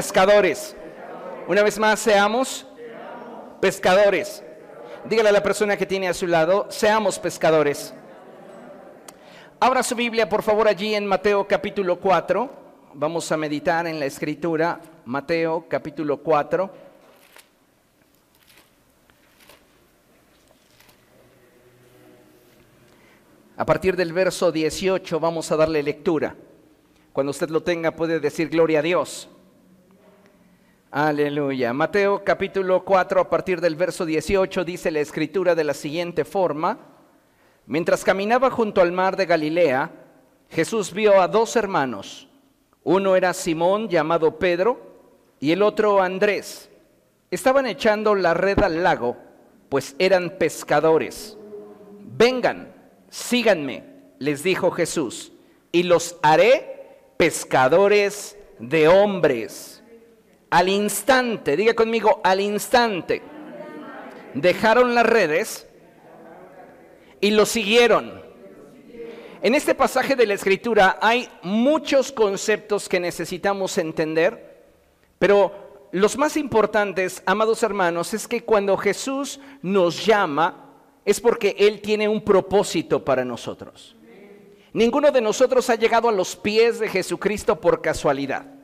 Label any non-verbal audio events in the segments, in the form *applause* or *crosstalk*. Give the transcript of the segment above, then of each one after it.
pescadores. Una vez más, seamos pescadores. Dígale a la persona que tiene a su lado, seamos pescadores. Abra su Biblia, por favor, allí en Mateo capítulo 4. Vamos a meditar en la escritura, Mateo capítulo 4. A partir del verso 18 vamos a darle lectura. Cuando usted lo tenga puede decir gloria a Dios. Aleluya. Mateo capítulo 4 a partir del verso 18 dice la escritura de la siguiente forma. Mientras caminaba junto al mar de Galilea, Jesús vio a dos hermanos. Uno era Simón llamado Pedro y el otro Andrés. Estaban echando la red al lago, pues eran pescadores. Vengan síganme, les dijo Jesús, y los haré pescadores de hombres. Al instante, diga conmigo, al instante, dejaron las redes y lo siguieron. En este pasaje de la escritura hay muchos conceptos que necesitamos entender, pero los más importantes, amados hermanos, es que cuando Jesús nos llama, es porque Él tiene un propósito para nosotros. Ninguno de nosotros ha llegado a los pies de Jesucristo por casualidad.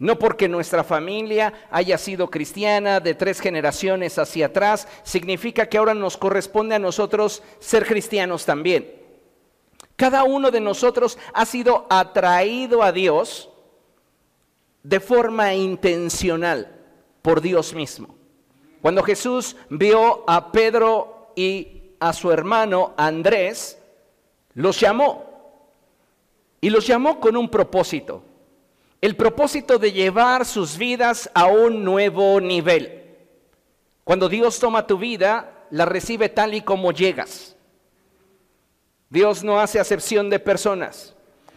No porque nuestra familia haya sido cristiana de tres generaciones hacia atrás, significa que ahora nos corresponde a nosotros ser cristianos también. Cada uno de nosotros ha sido atraído a Dios de forma intencional por Dios mismo. Cuando Jesús vio a Pedro y a su hermano Andrés, los llamó. Y los llamó con un propósito. El propósito de llevar sus vidas a un nuevo nivel. Cuando Dios toma tu vida, la recibe tal y como llegas. Dios no hace acepción de personas.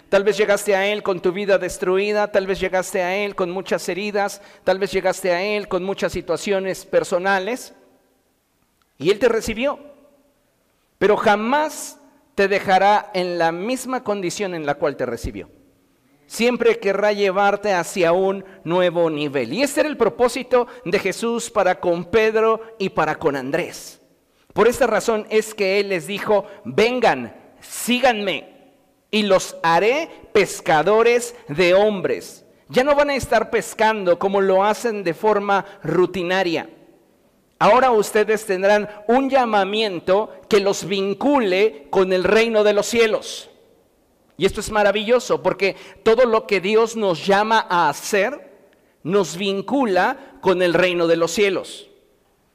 Tal vez llegaste a Él con tu vida destruida, tal vez llegaste a Él con muchas heridas, tal vez llegaste a Él con muchas situaciones personales. Y Él te recibió, pero jamás te dejará en la misma condición en la cual te recibió. Siempre querrá llevarte hacia un nuevo nivel. Y ese era el propósito de Jesús para con Pedro y para con Andrés. Por esta razón es que Él les dijo, vengan, síganme y los haré pescadores de hombres. Ya no van a estar pescando como lo hacen de forma rutinaria Ahora ustedes tendrán un llamamiento que los vincule con el reino de los cielos. Y esto es maravilloso porque todo lo que Dios nos llama a hacer nos vincula con el reino de los cielos.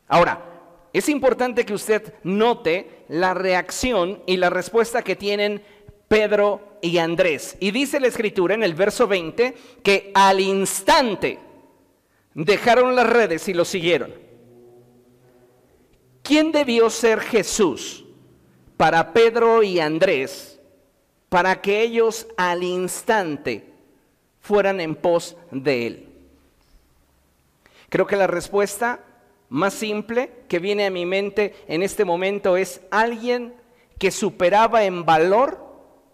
Ahora, es importante que usted note la reacción y la respuesta que tienen Pedro y Andrés. Y dice la escritura en el verso 20 que al instante dejaron las redes y lo siguieron. ¿Quién debió ser Jesús para Pedro y Andrés para que ellos al instante fueran en pos de Él? Creo que la respuesta más simple que viene a mi mente en este momento es alguien que superaba en valor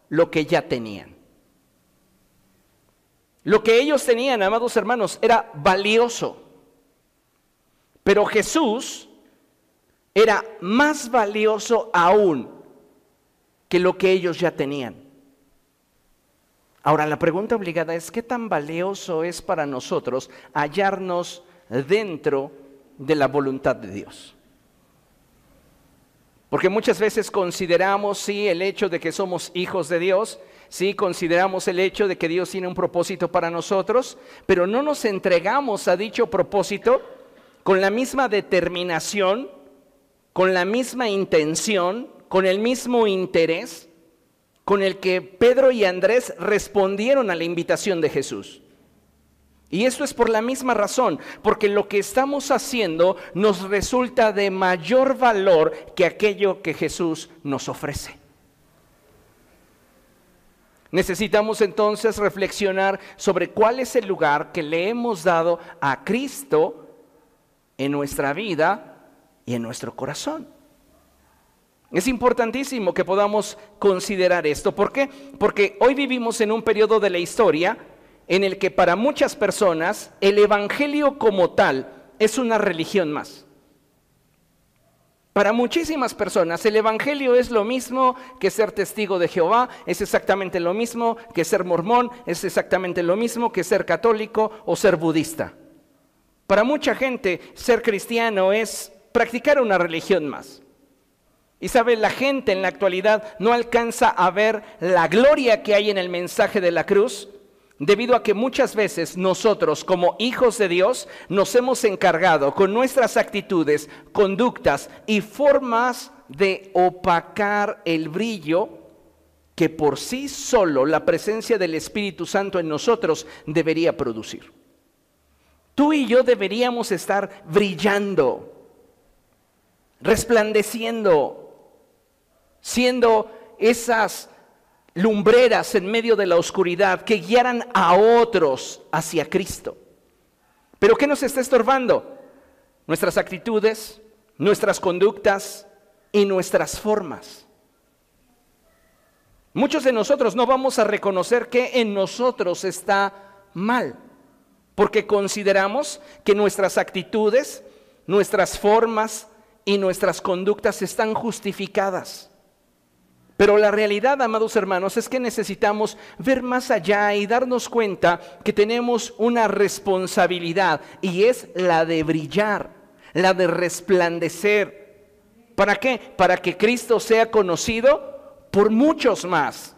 lo que ya tenían. Lo que ellos tenían, amados hermanos, era valioso. Pero Jesús era más valioso aún que lo que ellos ya tenían. Ahora, la pregunta obligada es, ¿qué tan valioso es para nosotros hallarnos dentro de la voluntad de Dios? Porque muchas veces consideramos, sí, el hecho de que somos hijos de Dios, sí, consideramos el hecho de que Dios tiene un propósito para nosotros, pero no nos entregamos a dicho propósito con la misma determinación con la misma intención, con el mismo interés con el que Pedro y Andrés respondieron a la invitación de Jesús. Y esto es por la misma razón, porque lo que estamos haciendo nos resulta de mayor valor que aquello que Jesús nos ofrece. Necesitamos entonces reflexionar sobre cuál es el lugar que le hemos dado a Cristo en nuestra vida y en nuestro corazón. Es importantísimo que podamos considerar esto. ¿Por qué? Porque hoy vivimos en un periodo de la historia en el que para muchas personas el Evangelio como tal es una religión más. Para muchísimas personas el Evangelio es lo mismo que ser testigo de Jehová, es exactamente lo mismo que ser mormón, es exactamente lo mismo que ser católico o ser budista. Para mucha gente ser cristiano es practicar una religión más. Y sabe, la gente en la actualidad no alcanza a ver la gloria que hay en el mensaje de la cruz, debido a que muchas veces nosotros como hijos de Dios nos hemos encargado con nuestras actitudes, conductas y formas de opacar el brillo que por sí solo la presencia del Espíritu Santo en nosotros debería producir. Tú y yo deberíamos estar brillando, resplandeciendo, siendo esas lumbreras en medio de la oscuridad que guiaran a otros hacia Cristo. Pero ¿qué nos está estorbando? Nuestras actitudes, nuestras conductas y nuestras formas. Muchos de nosotros no vamos a reconocer que en nosotros está mal, porque consideramos que nuestras actitudes, nuestras formas y nuestras conductas están justificadas. Pero la realidad, amados hermanos, es que necesitamos ver más allá y darnos cuenta que tenemos una responsabilidad y es la de brillar, la de resplandecer. ¿Para qué? Para que Cristo sea conocido por muchos más.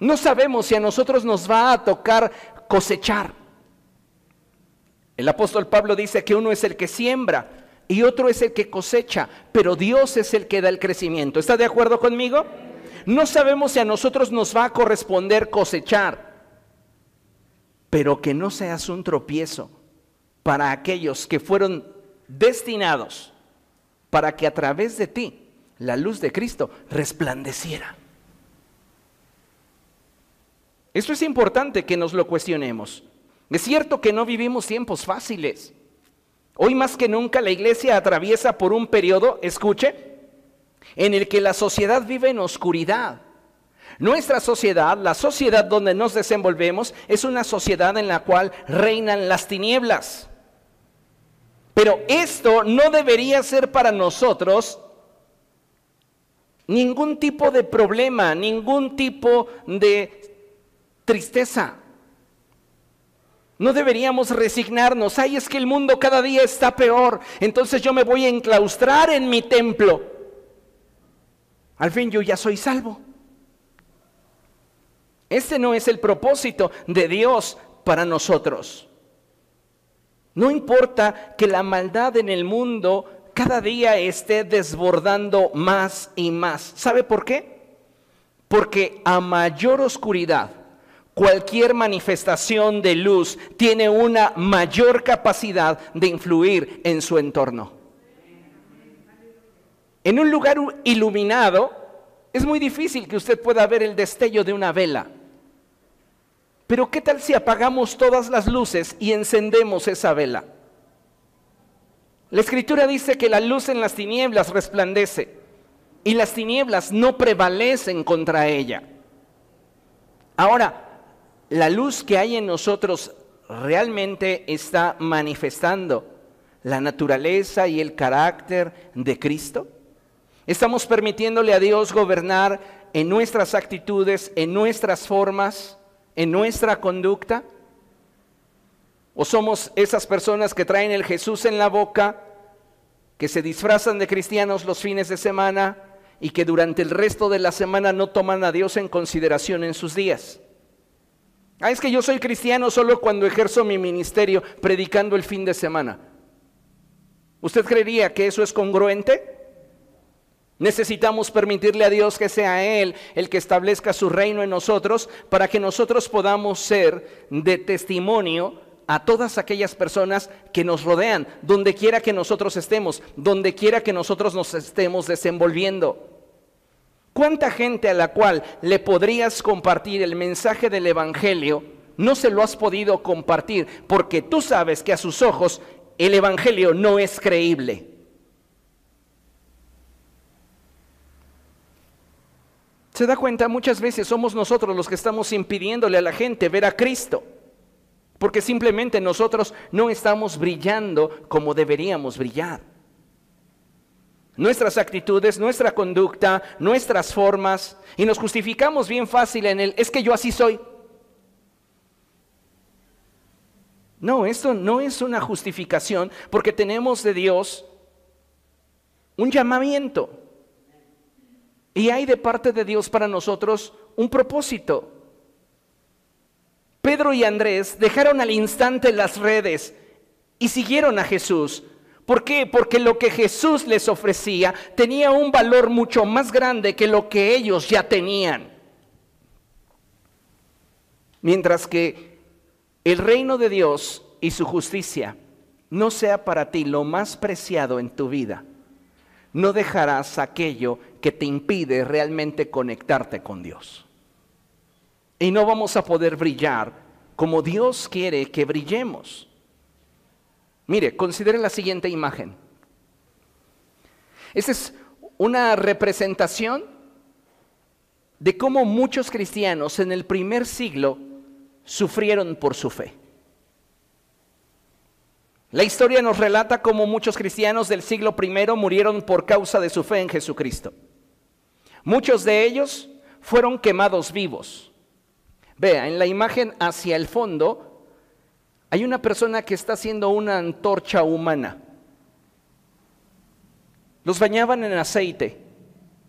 No sabemos si a nosotros nos va a tocar cosechar. El apóstol Pablo dice que uno es el que siembra y otro es el que cosecha, pero Dios es el que da el crecimiento. ¿Está de acuerdo conmigo? No sabemos si a nosotros nos va a corresponder cosechar, pero que no seas un tropiezo para aquellos que fueron destinados para que a través de ti la luz de Cristo resplandeciera. Esto es importante que nos lo cuestionemos. Es cierto que no vivimos tiempos fáciles. Hoy más que nunca la iglesia atraviesa por un periodo, escuche, en el que la sociedad vive en oscuridad. Nuestra sociedad, la sociedad donde nos desenvolvemos, es una sociedad en la cual reinan las tinieblas. Pero esto no debería ser para nosotros ningún tipo de problema, ningún tipo de tristeza. No deberíamos resignarnos. Ay, es que el mundo cada día está peor. Entonces yo me voy a enclaustrar en mi templo. Al fin yo ya soy salvo. Este no es el propósito de Dios para nosotros. No importa que la maldad en el mundo cada día esté desbordando más y más. ¿Sabe por qué? Porque a mayor oscuridad, cualquier manifestación de luz tiene una mayor capacidad de influir en su entorno. En un lugar iluminado es muy difícil que usted pueda ver el destello de una vela. Pero ¿qué tal si apagamos todas las luces y encendemos esa vela? La escritura dice que la luz en las tinieblas resplandece y las tinieblas no prevalecen contra ella. Ahora, la luz que hay en nosotros realmente está manifestando la naturaleza y el carácter de Cristo? ¿Estamos permitiéndole a Dios gobernar en nuestras actitudes, en nuestras formas, en nuestra conducta? ¿O somos esas personas que traen el Jesús en la boca, que se disfrazan de cristianos los fines de semana y que durante el resto de la semana no toman a Dios en consideración en sus días? Ah, es que yo soy cristiano solo cuando ejerzo mi ministerio predicando el fin de semana. ¿Usted creería que eso es congruente? Necesitamos permitirle a Dios que sea Él el que establezca su reino en nosotros para que nosotros podamos ser de testimonio a todas aquellas personas que nos rodean, donde quiera que nosotros estemos, donde quiera que nosotros nos estemos desenvolviendo. ¿Cuánta gente a la cual le podrías compartir el mensaje del Evangelio no se lo has podido compartir porque tú sabes que a sus ojos el Evangelio no es creíble? ¿Se da cuenta? Muchas veces somos nosotros los que estamos impidiéndole a la gente ver a Cristo. Porque simplemente nosotros no estamos brillando como deberíamos brillar. Nuestras actitudes, nuestra conducta, nuestras formas, y nos justificamos bien fácil en el, es que yo así soy. No, esto no es una justificación porque tenemos de Dios un llamamiento. Y hay de parte de Dios para nosotros un propósito. Pedro y Andrés dejaron al instante las redes y siguieron a Jesús. ¿Por qué? Porque lo que Jesús les ofrecía tenía un valor mucho más grande que lo que ellos ya tenían. Mientras que el reino de Dios y su justicia no sea para ti lo más preciado en tu vida, no dejarás aquello que te impide realmente conectarte con Dios. Y no vamos a poder brillar como Dios quiere que brillemos. Mire, considere la siguiente imagen. Esta es una representación de cómo muchos cristianos en el primer siglo sufrieron por su fe. La historia nos relata cómo muchos cristianos del siglo I murieron por causa de su fe en Jesucristo. Muchos de ellos fueron quemados vivos. Vea, en la imagen hacia el fondo hay una persona que está haciendo una antorcha humana. Los bañaban en aceite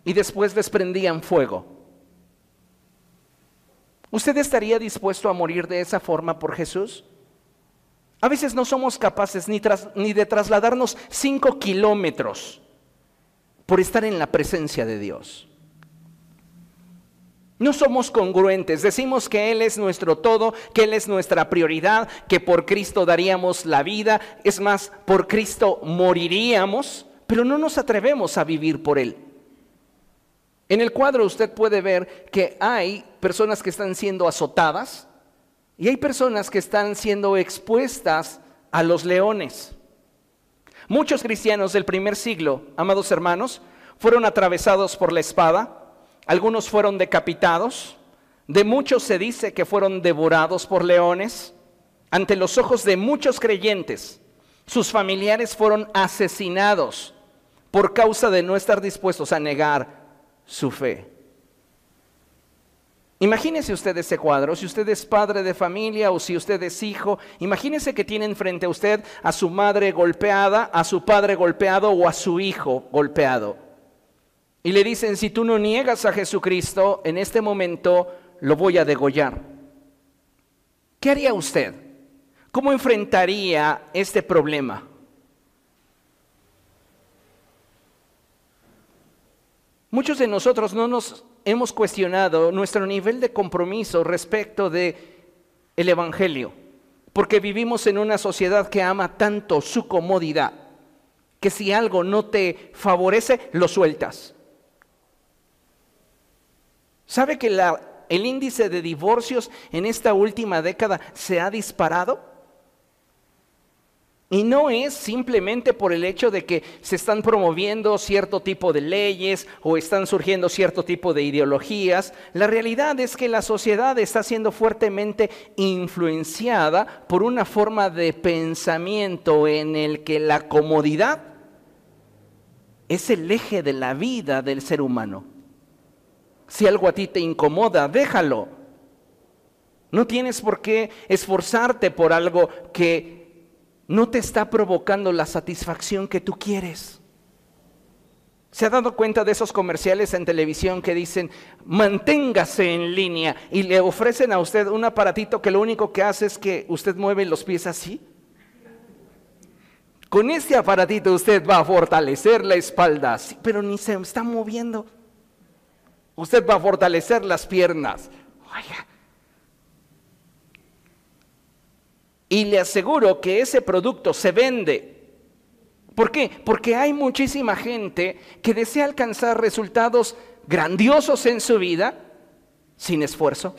y después les prendían fuego. ¿Usted estaría dispuesto a morir de esa forma por Jesús? A veces no somos capaces ni, ni de trasladarnos cinco kilómetros por estar en la presencia de Dios. No somos congruentes, decimos que Él es nuestro todo, que Él es nuestra prioridad, que por Cristo daríamos la vida, es más, por Cristo moriríamos, pero no nos atrevemos a vivir por Él. En el cuadro usted puede ver que hay personas que están siendo azotadas, y hay personas que están siendo expuestas a los leones. Muchos cristianos del primer siglo, amados hermanos, fueron atravesados por la espada, algunos fueron decapitados, de muchos se dice que fueron devorados por leones, ante los ojos de muchos creyentes. Sus familiares fueron asesinados por causa de no estar dispuestos a negar su fe. Imagínese usted ese cuadro, si usted es padre de familia o si usted es hijo, imagínese que tienen frente a usted a su madre golpeada, a su padre golpeado o a su hijo golpeado. Y le dicen, si tú no niegas a Jesucristo, en este momento lo voy a degollar. ¿Qué haría usted? ¿Cómo enfrentaría este problema? Muchos de nosotros no nos hemos cuestionado nuestro nivel de compromiso respecto de el evangelio, porque vivimos en una sociedad que ama tanto su comodidad, que si algo no te favorece, lo sueltas. ¿Sabe que el índice de divorcios en esta última década se ha disparado? Y no es simplemente por el hecho de que se están promoviendo cierto tipo de leyes o están surgiendo cierto tipo de ideologías. La realidad es que la sociedad está siendo fuertemente influenciada por una forma de pensamiento en el que la comodidad es el eje de la vida del ser humano. Si algo a ti te incomoda, déjalo. No tienes por qué esforzarte por algo que no te está provocando la satisfacción que tú quieres. ¿Se ha dado cuenta de esos comerciales en televisión que dicen, manténgase en línea y le ofrecen a usted un aparatito que lo único que hace es que usted mueve los pies así? Con este aparatito usted va a fortalecer la espalda, pero ni se está moviendo. Usted va a fortalecer las piernas. Oiga, Y le aseguro que ese producto se vende. ¿Por qué? Porque hay muchísima gente que desea alcanzar resultados grandiosos en su vida sin esfuerzo,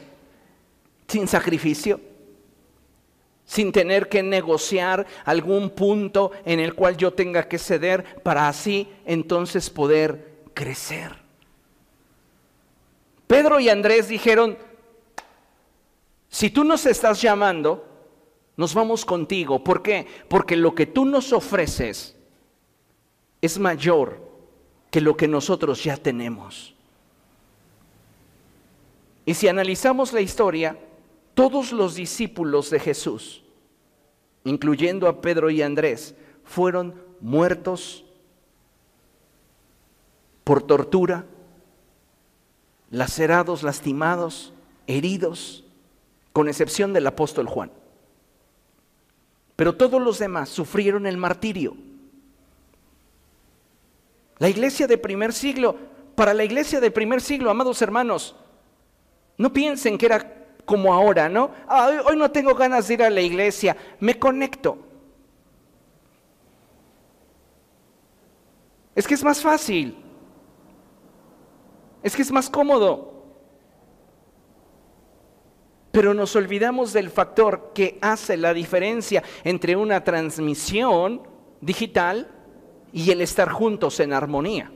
sin sacrificio, sin tener que negociar algún punto en el cual yo tenga que ceder para así entonces poder crecer. Pedro y Andrés dijeron, si tú nos estás llamando, nos vamos contigo. ¿Por qué? Porque lo que tú nos ofreces es mayor que lo que nosotros ya tenemos. Y si analizamos la historia, todos los discípulos de Jesús, incluyendo a Pedro y Andrés, fueron muertos por tortura, lacerados, lastimados, heridos, con excepción del apóstol Juan. Pero todos los demás sufrieron el martirio. La iglesia de primer siglo, para la iglesia de primer siglo, amados hermanos, no piensen que era como ahora, ¿no? Ah, hoy no tengo ganas de ir a la iglesia, me conecto. Es que es más fácil. Es que es más cómodo. Pero nos olvidamos del factor que hace la diferencia entre una transmisión digital y el estar juntos en armonía.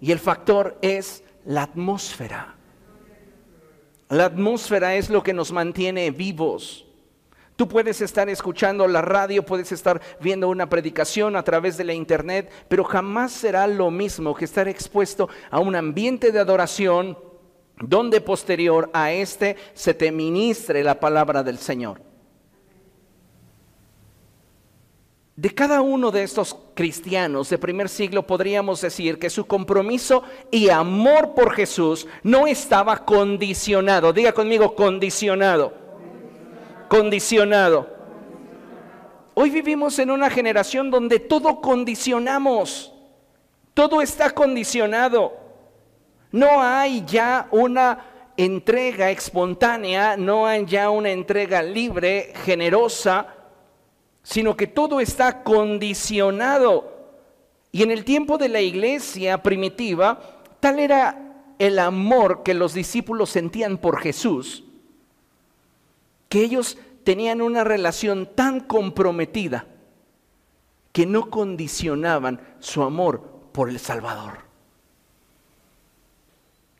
Y el factor es la atmósfera. La atmósfera es lo que nos mantiene vivos. Tú puedes estar escuchando la radio, puedes estar viendo una predicación a través de la internet, pero jamás será lo mismo que estar expuesto a un ambiente de adoración donde posterior a este se te ministre la palabra del Señor. De cada uno de estos cristianos de primer siglo podríamos decir que su compromiso y amor por Jesús no estaba condicionado. Diga conmigo, condicionado. Condicionado. Hoy vivimos en una generación donde todo condicionamos. Todo está condicionado. No hay ya una entrega espontánea, no hay ya una entrega libre, generosa sino que todo está condicionado. Y en el tiempo de la iglesia primitiva, tal era el amor que los discípulos sentían por Jesús, que ellos tenían una relación tan comprometida que no condicionaban su amor por el Salvador.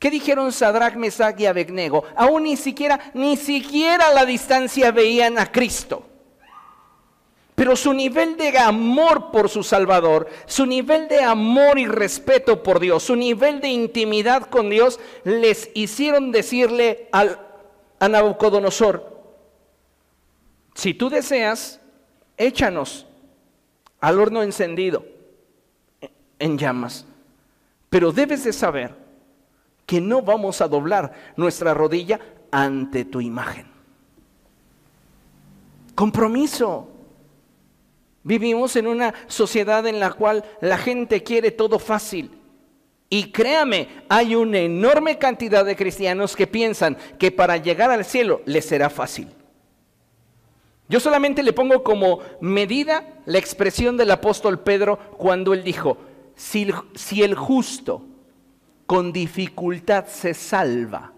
¿Qué dijeron Sadrach, Mesach y Abednego? Aún ni siquiera, ni siquiera a la distancia veían a Cristo. Pero su nivel de amor por su Salvador, su nivel de amor y respeto por Dios, su nivel de intimidad con Dios, les hicieron decirle a Nabucodonosor, si tú deseas, échanos al horno encendido en llamas. Pero debes de saber que no vamos a doblar nuestra rodilla ante tu imagen. Compromiso. Vivimos en una sociedad en la cual la gente quiere todo fácil. Y créame, hay una enorme cantidad de cristianos que piensan que para llegar al cielo les será fácil. Yo solamente le pongo como medida la expresión del apóstol Pedro cuando él dijo, si, el justo con dificultad se salva,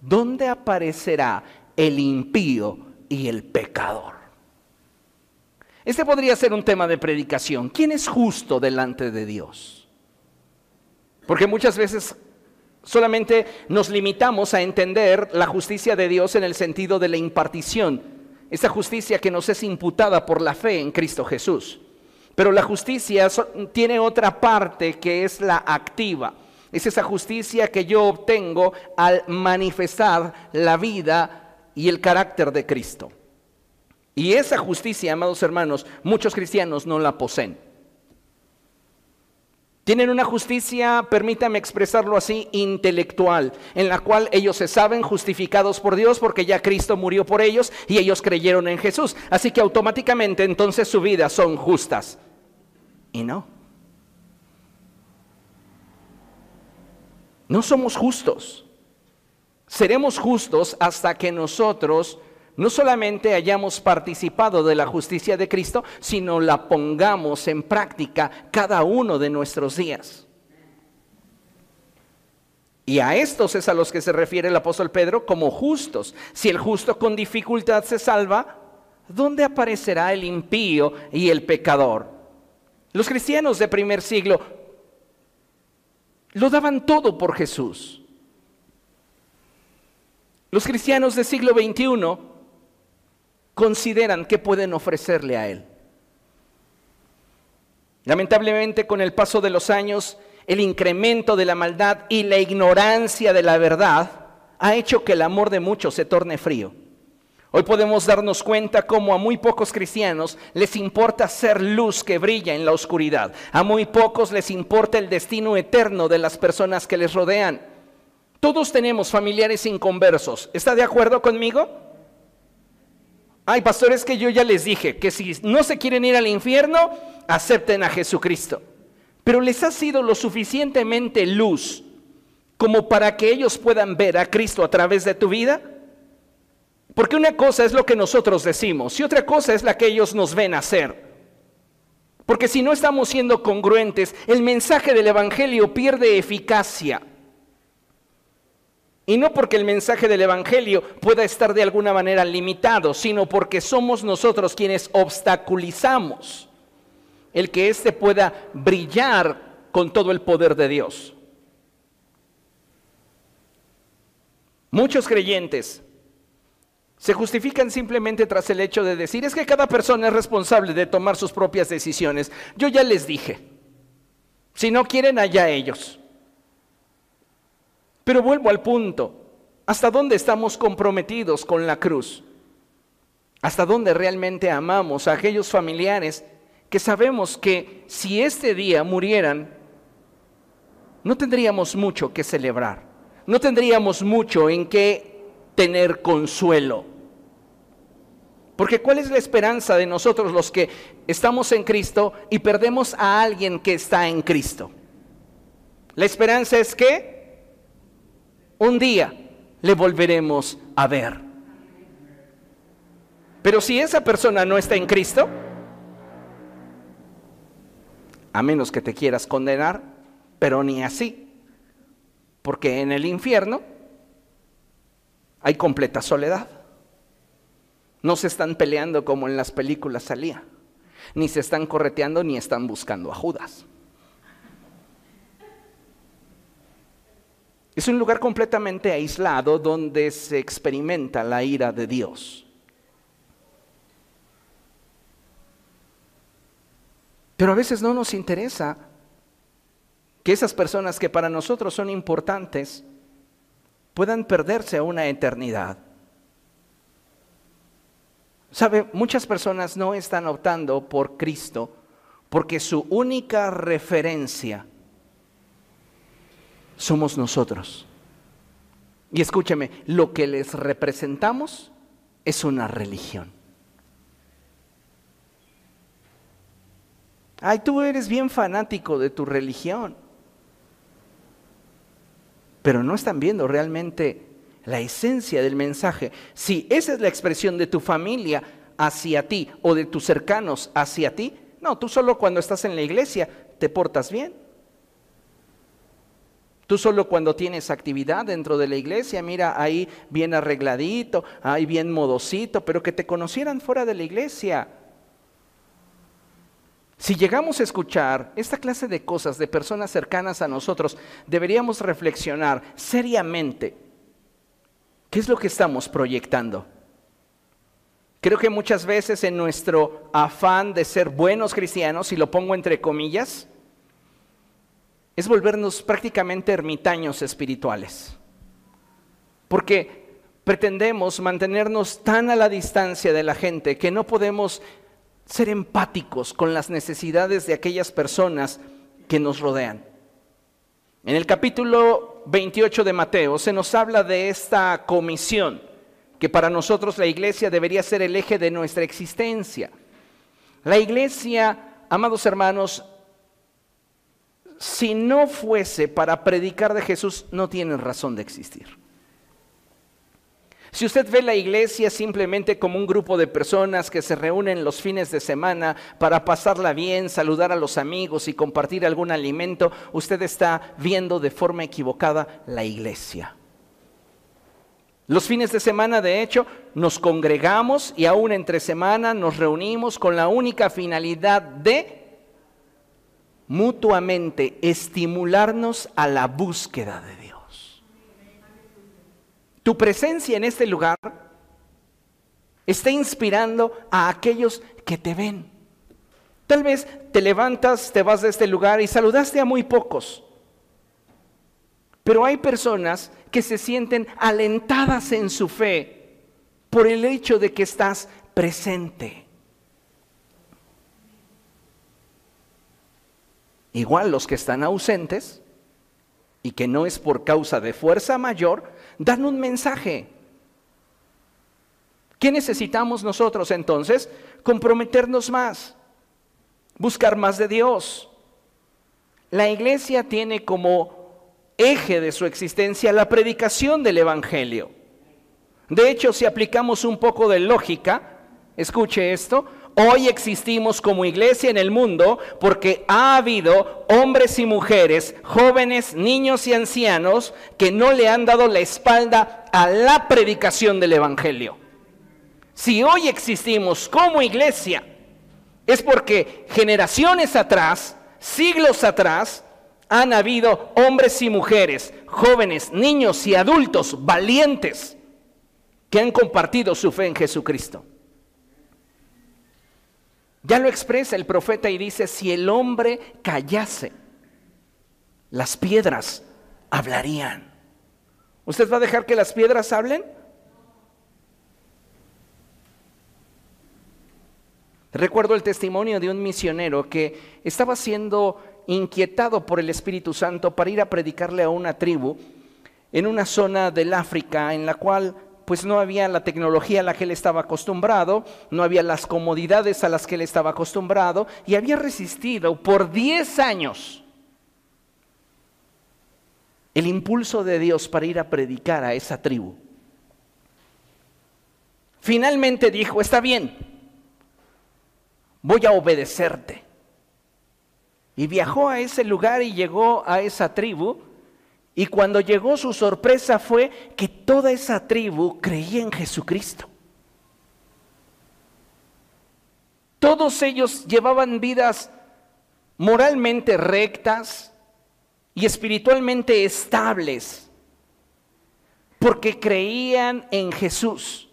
¿dónde aparecerá el impío y el pecador? Este podría ser un tema de predicación. ¿Quién es justo delante de Dios? Porque muchas veces solamente nos limitamos a entender la justicia de Dios en el sentido de la impartición, esa justicia que nos es imputada por la fe en Cristo Jesús. Pero la justicia tiene otra parte que es la activa. Es esa justicia que yo obtengo al manifestar la vida y el carácter de Cristo. Y esa justicia, amados hermanos, muchos cristianos no la poseen. Tienen una justicia, permítame expresarlo así, intelectual, en la cual ellos se saben justificados por Dios porque ya Cristo murió por ellos y ellos creyeron en Jesús. Así que automáticamente entonces su vida son justas. Y no. No somos justos. Seremos justos hasta que nosotros no solamente hayamos participado de la justicia de Cristo, sino la pongamos en práctica cada uno de nuestros días. Y a estos es a los que se refiere el apóstol Pedro como justos. Si el justo con dificultad se salva, ¿dónde aparecerá el impío y el pecador? Los cristianos de primer siglo lo daban todo por Jesús. Los cristianos del siglo XXI consideran que pueden ofrecerle a Él. Lamentablemente, con el paso de los años, el incremento de la maldad y la ignorancia de la verdad ha hecho que el amor de muchos se torne frío. Hoy podemos darnos cuenta cómo a muy pocos cristianos les importa ser luz que brilla en la oscuridad. A muy pocos les importa el destino eterno de las personas que les rodean. Todos tenemos familiares inconversos. ¿Está de acuerdo conmigo? Ay, pastores, que yo ya les dije que si no se quieren ir al infierno, acepten a Jesucristo. Pero les ha sido lo suficientemente luz como para que ellos puedan ver a Cristo a través de tu vida. Porque una cosa es lo que nosotros decimos y otra cosa es la que ellos nos ven hacer. Porque si no estamos siendo congruentes, el mensaje del Evangelio pierde eficacia. Y no porque el mensaje del Evangelio pueda estar de alguna manera limitado, sino porque somos nosotros quienes obstaculizamos el que éste pueda brillar con todo el poder de Dios. Muchos creyentes se justifican simplemente tras el hecho de decir, es que cada persona es responsable de tomar sus propias decisiones. Yo ya les dije, si no quieren, allá ellos. Pero vuelvo al punto, ¿hasta dónde estamos comprometidos con la cruz? ¿Hasta dónde realmente amamos a aquellos familiares que sabemos que si este día murieran, no tendríamos mucho que celebrar, no tendríamos mucho en qué tener consuelo. Porque ¿cuál es la esperanza de nosotros los que estamos en Cristo y perdemos a alguien que está en Cristo? La esperanza es que un día le volveremos a ver. Pero si esa persona no está en Cristo, a menos que te quieras condenar, pero ni así, porque en el infierno hay completa soledad. No se están peleando como en las películas salía, ni se están correteando ni están buscando a Judas. Es un lugar completamente aislado donde se experimenta la ira de Dios. Pero a veces no nos interesa que esas personas que para nosotros son importantes puedan perderse una eternidad. Sabe, muchas personas no están optando por Cristo porque su única referencia somos nosotros. Y escúcheme, lo que les representamos es una religión. Ay, tú eres bien fanático de tu religión. Pero no están viendo realmente la esencia del mensaje. Si esa es la expresión de tu familia hacia ti o de tus cercanos hacia ti, no, tú solo cuando estás en la iglesia te portas bien. Tú solo cuando tienes actividad dentro de la iglesia, mira ahí bien arregladito, ahí bien modosito, pero que te conocieran fuera de la iglesia. Si llegamos a escuchar esta clase de cosas de personas cercanas a nosotros, deberíamos reflexionar seriamente qué es lo que estamos proyectando. Creo que muchas veces en nuestro afán de ser buenos cristianos, y lo pongo entre comillas, es volvernos prácticamente ermitaños espirituales. Porque pretendemos mantenernos tan a la distancia de la gente que no podemos ser empáticos con las necesidades de aquellas personas que nos rodean. En el capítulo 28 de Mateo se nos habla de esta comisión, que para nosotros la iglesia debería ser el eje de nuestra existencia. La iglesia, amados hermanos, si no fuese para predicar de Jesús, no tiene razón de existir. Si usted ve la iglesia simplemente como un grupo de personas que se reúnen los fines de semana para pasarla bien, saludar a los amigos y compartir algún alimento, usted está viendo de forma equivocada la iglesia. Los fines de semana, de hecho, nos congregamos y aún entre semana nos reunimos con la única finalidad de mutuamente estimularnos a la búsqueda de Dios. Tu presencia en este lugar está inspirando a aquellos que te ven. Tal vez te levantas, te vas de este lugar y saludaste a muy pocos. Pero hay personas que se sienten alentadas en su fe por el hecho de que estás presente. Igual los que están ausentes y que no es por causa de fuerza mayor, dan un mensaje. ¿Qué necesitamos nosotros entonces? Comprometernos más, buscar más de Dios. La iglesia tiene como eje de su existencia la predicación del Evangelio. De hecho, si aplicamos un poco de lógica, escuche esto, hoy existimos como iglesia en el mundo porque ha habido hombres y mujeres, jóvenes, niños y ancianos que no le han dado la espalda a la predicación del Evangelio. Si hoy existimos como iglesia, es porque generaciones atrás, siglos atrás, han habido hombres y mujeres, jóvenes, niños y adultos valientes que han compartido su fe en Jesucristo. Ya lo expresa el profeta y dice, si el hombre callase, las piedras hablarían. ¿Usted va a dejar que las piedras hablen? Recuerdo el testimonio de un misionero que estaba siendo inquietado por el Espíritu Santo para ir a predicarle a una tribu en una zona del África en la cual pues no había la tecnología a la que él estaba acostumbrado, no había las comodidades a las que él estaba acostumbrado y había resistido por 10 años el impulso de Dios para ir a predicar a esa tribu. Finalmente dijo, está bien, voy a obedecerte. Y viajó a ese lugar y llegó a esa tribu. Y cuando llegó su sorpresa fue que toda esa tribu creía en Jesucristo. Todos ellos llevaban vidas moralmente rectas y espiritualmente estables, porque creían en Jesús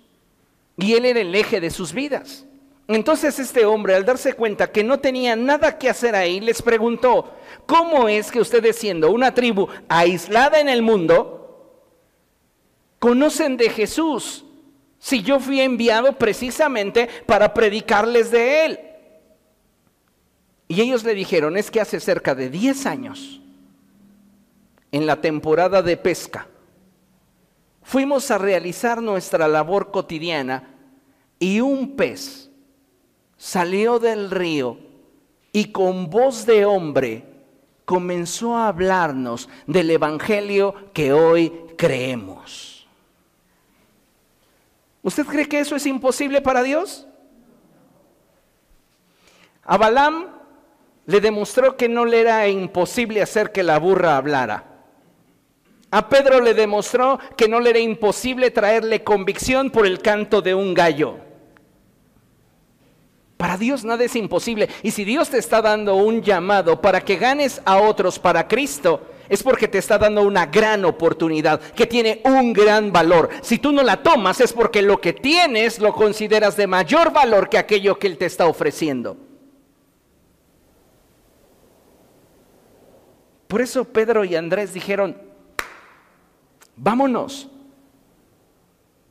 y Él era el eje de sus vidas. Entonces este hombre, al darse cuenta que no tenía nada que hacer ahí, les preguntó, ¿cómo es que ustedes siendo una tribu aislada en el mundo, conocen de Jesús si yo fui enviado precisamente para predicarles de Él? Y ellos le dijeron, es que hace cerca de 10 años, en la temporada de pesca, fuimos a realizar nuestra labor cotidiana y un pez salió del río y con voz de hombre comenzó a hablarnos del Evangelio que hoy creemos. ¿Usted cree que eso es imposible para Dios? A Balaam le demostró que no le era imposible hacer que la burra hablara. A Pedro le demostró que no le era imposible traerle convicción por el canto de un gallo. Para Dios nada es imposible. Y si Dios te está dando un llamado para que ganes a otros para Cristo, es porque te está dando una gran oportunidad que tiene un gran valor. Si tú no la tomas es porque lo que tienes lo consideras de mayor valor que aquello que Él te está ofreciendo. Por eso Pedro y Andrés dijeron, vámonos.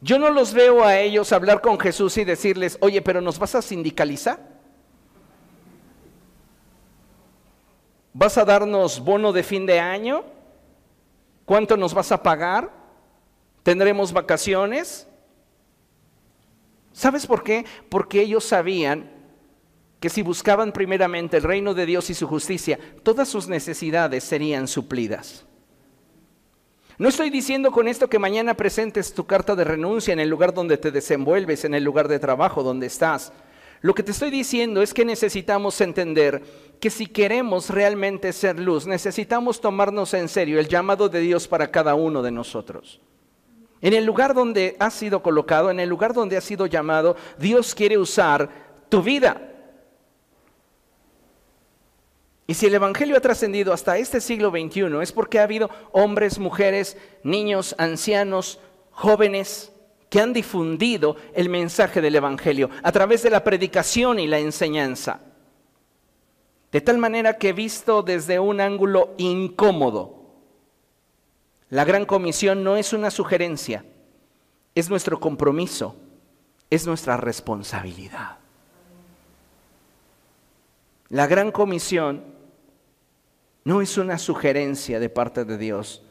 Yo no los veo a ellos hablar con Jesús y decirles, oye, pero ¿nos vas a sindicalizar? ¿Vas a darnos bono de fin de año? ¿Cuánto nos vas a pagar? ¿Tendremos vacaciones? ¿Sabes por qué? Porque ellos sabían que si buscaban primeramente el reino de Dios y su justicia, todas sus necesidades serían suplidas. No estoy diciendo con esto que mañana presentes tu carta de renuncia en el lugar donde te desenvuelves, en el lugar de trabajo donde estás. Lo que te estoy diciendo es que necesitamos entender que si queremos realmente ser luz, necesitamos tomarnos en serio el llamado de Dios para cada uno de nosotros. En el lugar donde has sido colocado, en el lugar donde has sido llamado, Dios quiere usar tu vida. Y si el Evangelio ha trascendido hasta este siglo XXI es porque ha habido hombres, mujeres, niños, ancianos, jóvenes que han difundido el mensaje del Evangelio a través de la predicación y la enseñanza. De tal manera que visto desde un ángulo incómodo, la gran comisión no es una sugerencia, es nuestro compromiso, es nuestra responsabilidad. La gran comisión no es una sugerencia de parte de Dios,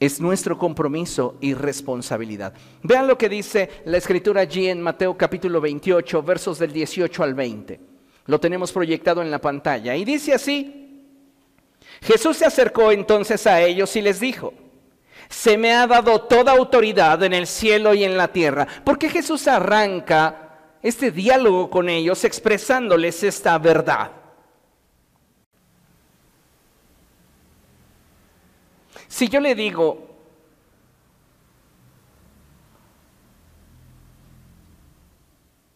es nuestro compromiso y responsabilidad. Vean lo que dice la escritura allí en Mateo capítulo 28, versos del 18 al 20. Lo tenemos proyectado en la pantalla. Y dice así, Jesús se acercó entonces a ellos y les dijo, se me ha dado toda autoridad en el cielo y en la tierra. Porque Jesús arranca este diálogo con ellos expresándoles esta verdad. Si yo le digo,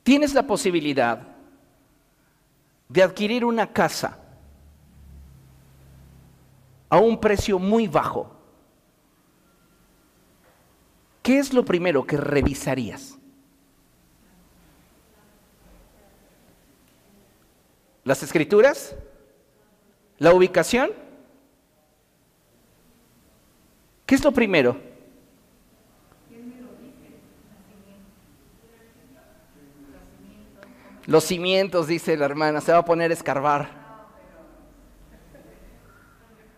tienes la posibilidad de adquirir una casa a un precio muy bajo, ¿qué es lo primero que revisarías? ¿Las escrituras? ¿La ubicación? ¿Qué es lo primero? Los cimientos, dice la hermana, se va a poner a escarbar.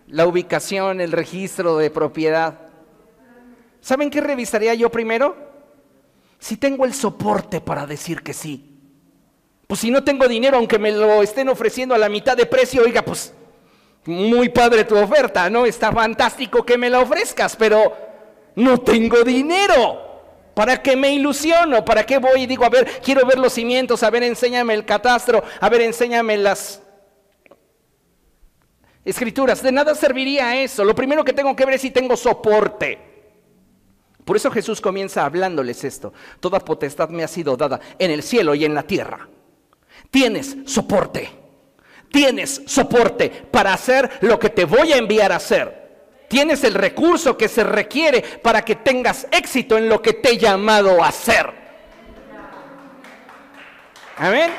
La ubicación, el registro de propiedad. ¿Saben qué revisaría yo primero? Si tengo el soporte para decir que sí. Pues si no tengo dinero, aunque me lo estén ofreciendo a la mitad de precio, oiga, pues muy padre tu oferta, ¿no? Está fantástico que me la ofrezcas, pero no tengo dinero. ¿Para qué me ilusiono? ¿Para qué voy y digo, a ver, quiero ver los cimientos, a ver, enséñame el catastro, a ver, enséñame las escrituras? De nada serviría eso. Lo primero que tengo que ver es si tengo soporte. Por eso Jesús comienza hablándoles esto. Toda potestad me ha sido dada en el cielo y en la tierra. Tienes soporte tienes soporte para hacer lo que te voy a enviar a hacer. Tienes el recurso que se requiere para que tengas éxito en lo que te he llamado a hacer. Amén.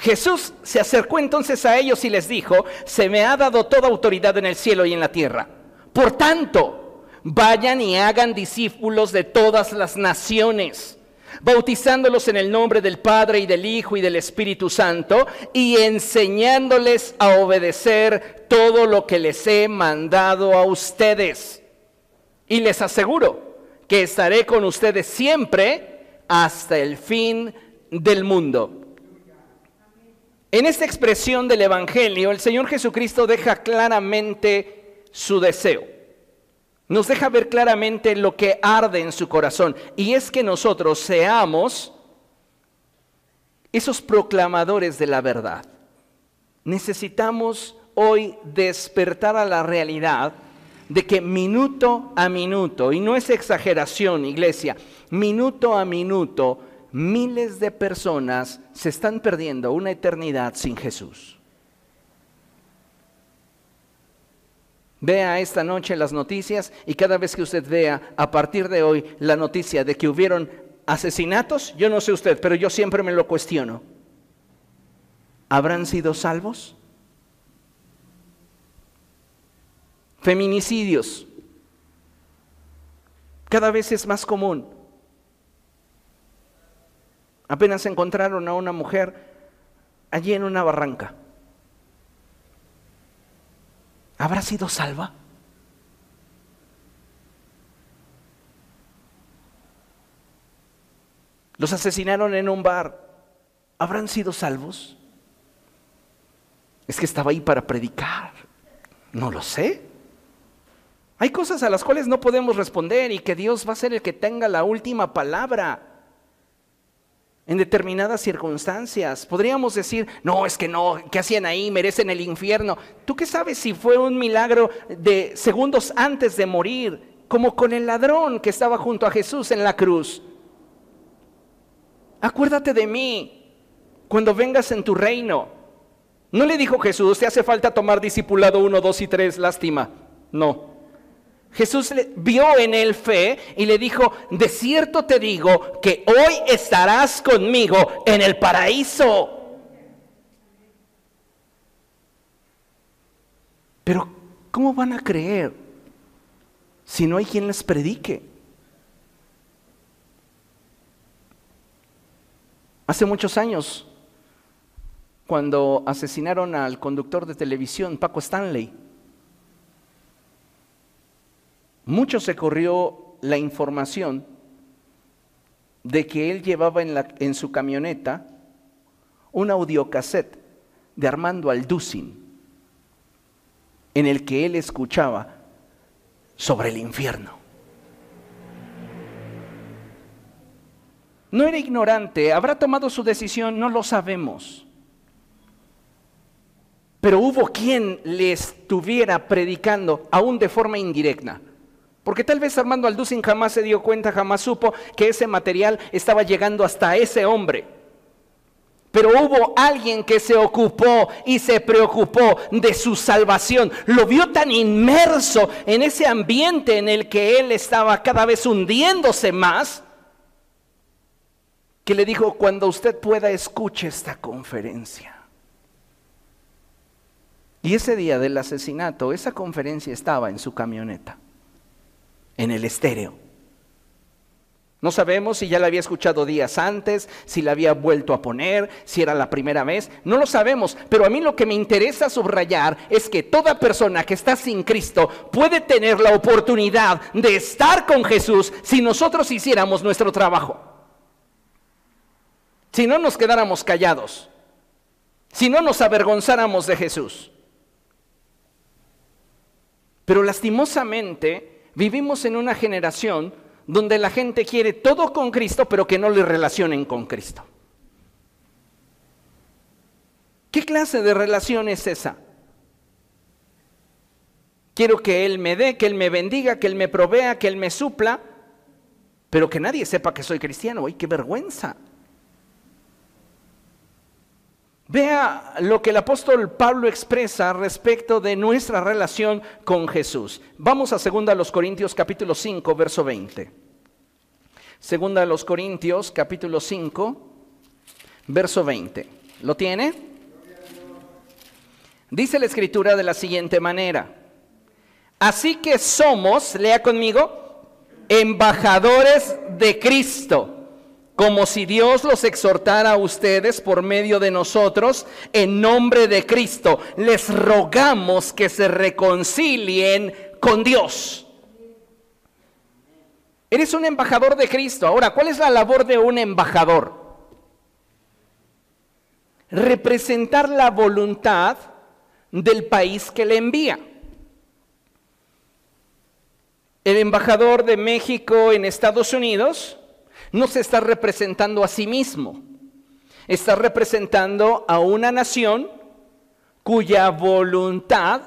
Jesús se acercó entonces a ellos y les dijo, se me ha dado toda autoridad en el cielo y en la tierra. Por tanto, vayan y hagan discípulos de todas las naciones bautizándolos en el nombre del Padre y del Hijo y del Espíritu Santo y enseñándoles a obedecer todo lo que les he mandado a ustedes. Y les aseguro que estaré con ustedes siempre hasta el fin del mundo. En esta expresión del Evangelio, el Señor Jesucristo deja claramente su deseo nos deja ver claramente lo que arde en su corazón. Y es que nosotros seamos esos proclamadores de la verdad. Necesitamos hoy despertar a la realidad de que minuto a minuto, y no es exageración, iglesia, minuto a minuto, miles de personas se están perdiendo una eternidad sin Jesús. Vea esta noche las noticias y cada vez que usted vea a partir de hoy la noticia de que hubieron asesinatos, yo no sé usted, pero yo siempre me lo cuestiono. ¿Habrán sido salvos? Feminicidios. Cada vez es más común. Apenas encontraron a una mujer allí en una barranca. ¿Habrá sido salva? Los asesinaron en un bar. ¿Habrán sido salvos? Es que estaba ahí para predicar. No lo sé. Hay cosas a las cuales no podemos responder y que Dios va a ser el que tenga la última palabra en determinadas circunstancias. Podríamos decir, no, es que no, ¿qué hacían ahí? Merecen el infierno. ¿Tú qué sabes si fue un milagro de segundos antes de morir, como con el ladrón que estaba junto a Jesús en la cruz? Acuérdate de mí cuando vengas en tu reino. No le dijo Jesús, te hace falta tomar discipulado 1, 2 y 3, lástima. No. Jesús vio en él fe y le dijo, de cierto te digo que hoy estarás conmigo en el paraíso. Pero, ¿cómo van a creer si no hay quien les predique? Hace muchos años, cuando asesinaron al conductor de televisión, Paco Stanley, mucho se corrió la información de que él llevaba en, su camioneta un audiocassette de Armando Alducin, en el que él escuchaba sobre el infierno. No era ignorante, habrá tomado su decisión, no lo sabemos. Pero hubo quien le estuviera predicando, aún de forma indirecta. Porque tal vez Armando Alducin jamás se dio cuenta, jamás supo que ese material estaba llegando hasta ese hombre. Pero hubo alguien que se ocupó y se preocupó de su salvación. Lo vio tan inmerso en ese ambiente en el que él estaba cada vez hundiéndose más, que le dijo, cuando usted pueda, escuche esta conferencia. Y ese día del asesinato, esa conferencia estaba en su camioneta en el estéreo. No sabemos si ya la había escuchado días antes, si la había vuelto a poner, si era la primera vez. No lo sabemos, pero a mí lo que me interesa subrayar es que toda persona que está sin Cristo puede tener la oportunidad de estar con Jesús si nosotros hiciéramos nuestro trabajo. Si no nos quedáramos callados, si no nos avergonzáramos de Jesús. Pero lastimosamente, Vivimos en una generación donde la gente quiere todo con Cristo, pero que no le relacionen con Cristo. ¿Qué clase de relación es esa? Quiero que Él me dé, que Él me bendiga, que Él me provea, que Él me supla, pero que nadie sepa que soy cristiano. ¡Ay, qué vergüenza! Vea lo que el apóstol Pablo expresa respecto de nuestra relación con Jesús. Vamos a 2 los Corintios capítulo 5, verso 20. Segunda los Corintios capítulo 5, verso 20. ¿Lo tiene? Dice la escritura de la siguiente manera. Así que somos, lea conmigo, embajadores de Cristo como si Dios los exhortara a ustedes por medio de nosotros, en nombre de Cristo, les rogamos que se reconcilien con Dios. Eres un embajador de Cristo. Ahora, ¿cuál es la labor de un embajador? Representar la voluntad del país que le envía. El embajador de México en Estados Unidos no se está representando a sí mismo, está representando a una nación cuya voluntad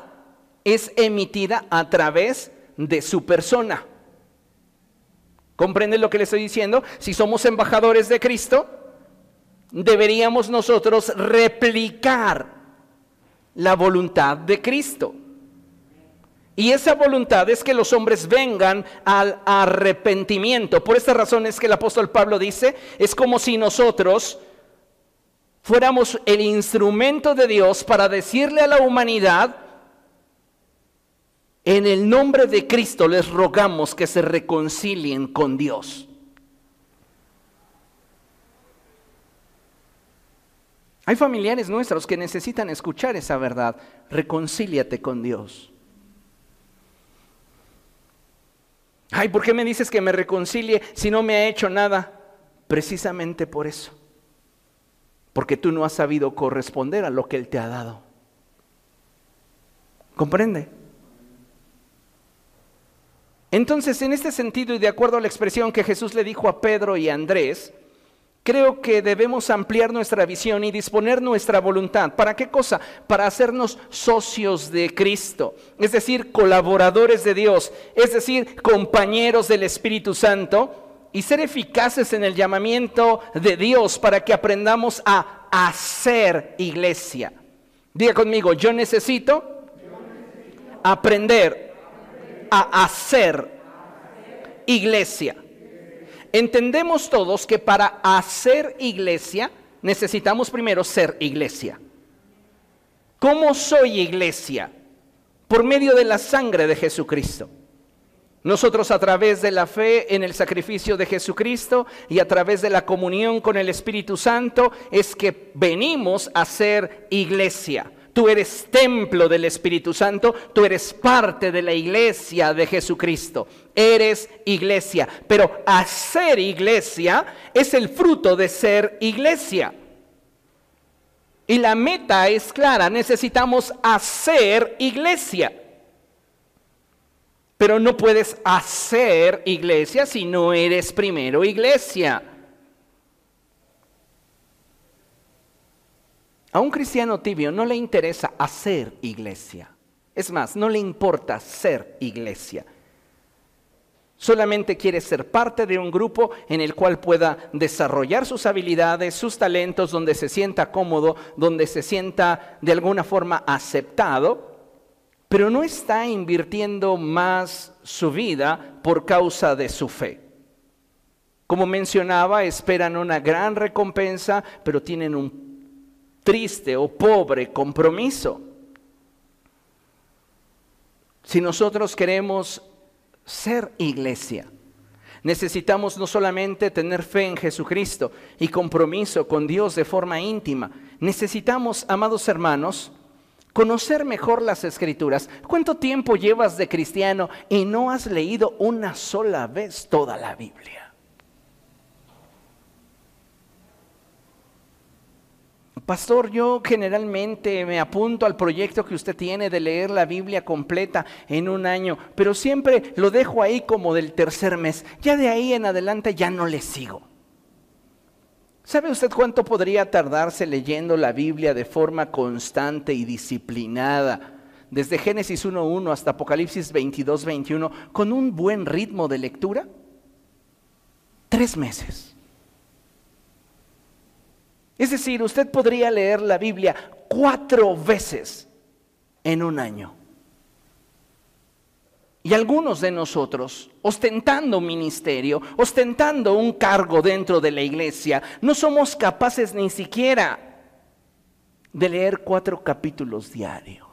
es emitida a través de su persona. ¿Comprende lo que le estoy diciendo? Si somos embajadores de Cristo, deberíamos nosotros replicar la voluntad de Cristo. Y esa voluntad es que los hombres vengan al arrepentimiento. Por esta razón es que el apóstol Pablo dice, es como si nosotros fuéramos el instrumento de Dios para decirle a la humanidad, en el nombre de Cristo les rogamos que se reconcilien con Dios. Hay familiares nuestros que necesitan escuchar esa verdad. Reconcíliate con Dios. Ay, ¿por qué me dices que me reconcilie si no me ha hecho nada? Precisamente por eso. Porque tú no has sabido corresponder a lo que Él te ha dado. ¿Comprende? Entonces, en este sentido y de acuerdo a la expresión que Jesús le dijo a Pedro y a Andrés, Creo que debemos ampliar nuestra visión y disponer nuestra voluntad. ¿Para qué cosa? Para hacernos socios de Cristo, es decir, colaboradores de Dios, es decir, compañeros del Espíritu Santo y ser eficaces en el llamamiento de Dios para que aprendamos a hacer iglesia. Diga conmigo, yo necesito aprender a hacer iglesia. Entendemos todos que para hacer iglesia necesitamos primero ser iglesia. ¿Cómo soy iglesia? Por medio de la sangre de Jesucristo. Nosotros a través de la fe en el sacrificio de Jesucristo y a través de la comunión con el Espíritu Santo es que venimos a ser iglesia. Tú eres templo del Espíritu Santo, tú eres parte de la iglesia de Jesucristo. Eres iglesia, pero hacer iglesia es el fruto de ser iglesia. Y la meta es clara, necesitamos hacer iglesia. Pero no puedes hacer iglesia si no eres primero iglesia. A un cristiano tibio no le interesa hacer iglesia. Es más, no le importa ser iglesia. Solamente quiere ser parte de un grupo en el cual pueda desarrollar sus habilidades, sus talentos, donde se sienta cómodo, donde se sienta de alguna forma aceptado pero no está invirtiendo más su vida por causa de su fe. Como mencionaba, esperan una gran recompensa, pero tienen un triste o pobre compromiso. Si nosotros queremos ser iglesia, necesitamos no solamente tener fe en Jesucristo y compromiso con Dios de forma íntima, necesitamos, amados hermanos, conocer mejor las escrituras. ¿Cuánto tiempo llevas de cristiano y no has leído una sola vez toda la Biblia? Pastor, yo generalmente me apunto al proyecto que usted tiene de leer la Biblia completa en un año, pero siempre lo dejo ahí como del tercer mes. Ya de ahí en adelante ya no le sigo. ¿Sabe usted cuánto podría tardarse leyendo la Biblia de forma constante y disciplinada? Desde Génesis 1.1 hasta Apocalipsis 22.21, con un buen ritmo de lectura. Tres meses. Es decir, usted podría leer la Biblia cuatro veces en un año. Y algunos de nosotros, ostentando ministerio, ostentando un cargo dentro de la iglesia, no somos capaces ni siquiera de leer cuatro capítulos diarios.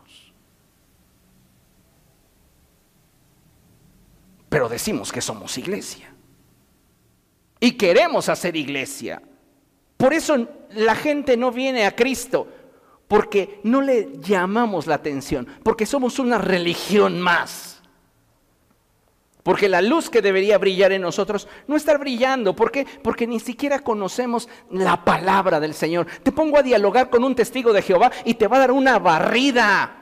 Pero decimos que somos iglesia. Y queremos hacer iglesia. Por eso la gente no viene a Cristo, porque no le llamamos la atención, porque somos una religión más. Porque la luz que debería brillar en nosotros no está brillando. ¿Por qué? Porque ni siquiera conocemos la palabra del Señor. Te pongo a dialogar con un testigo de Jehová y te va a dar una barrida.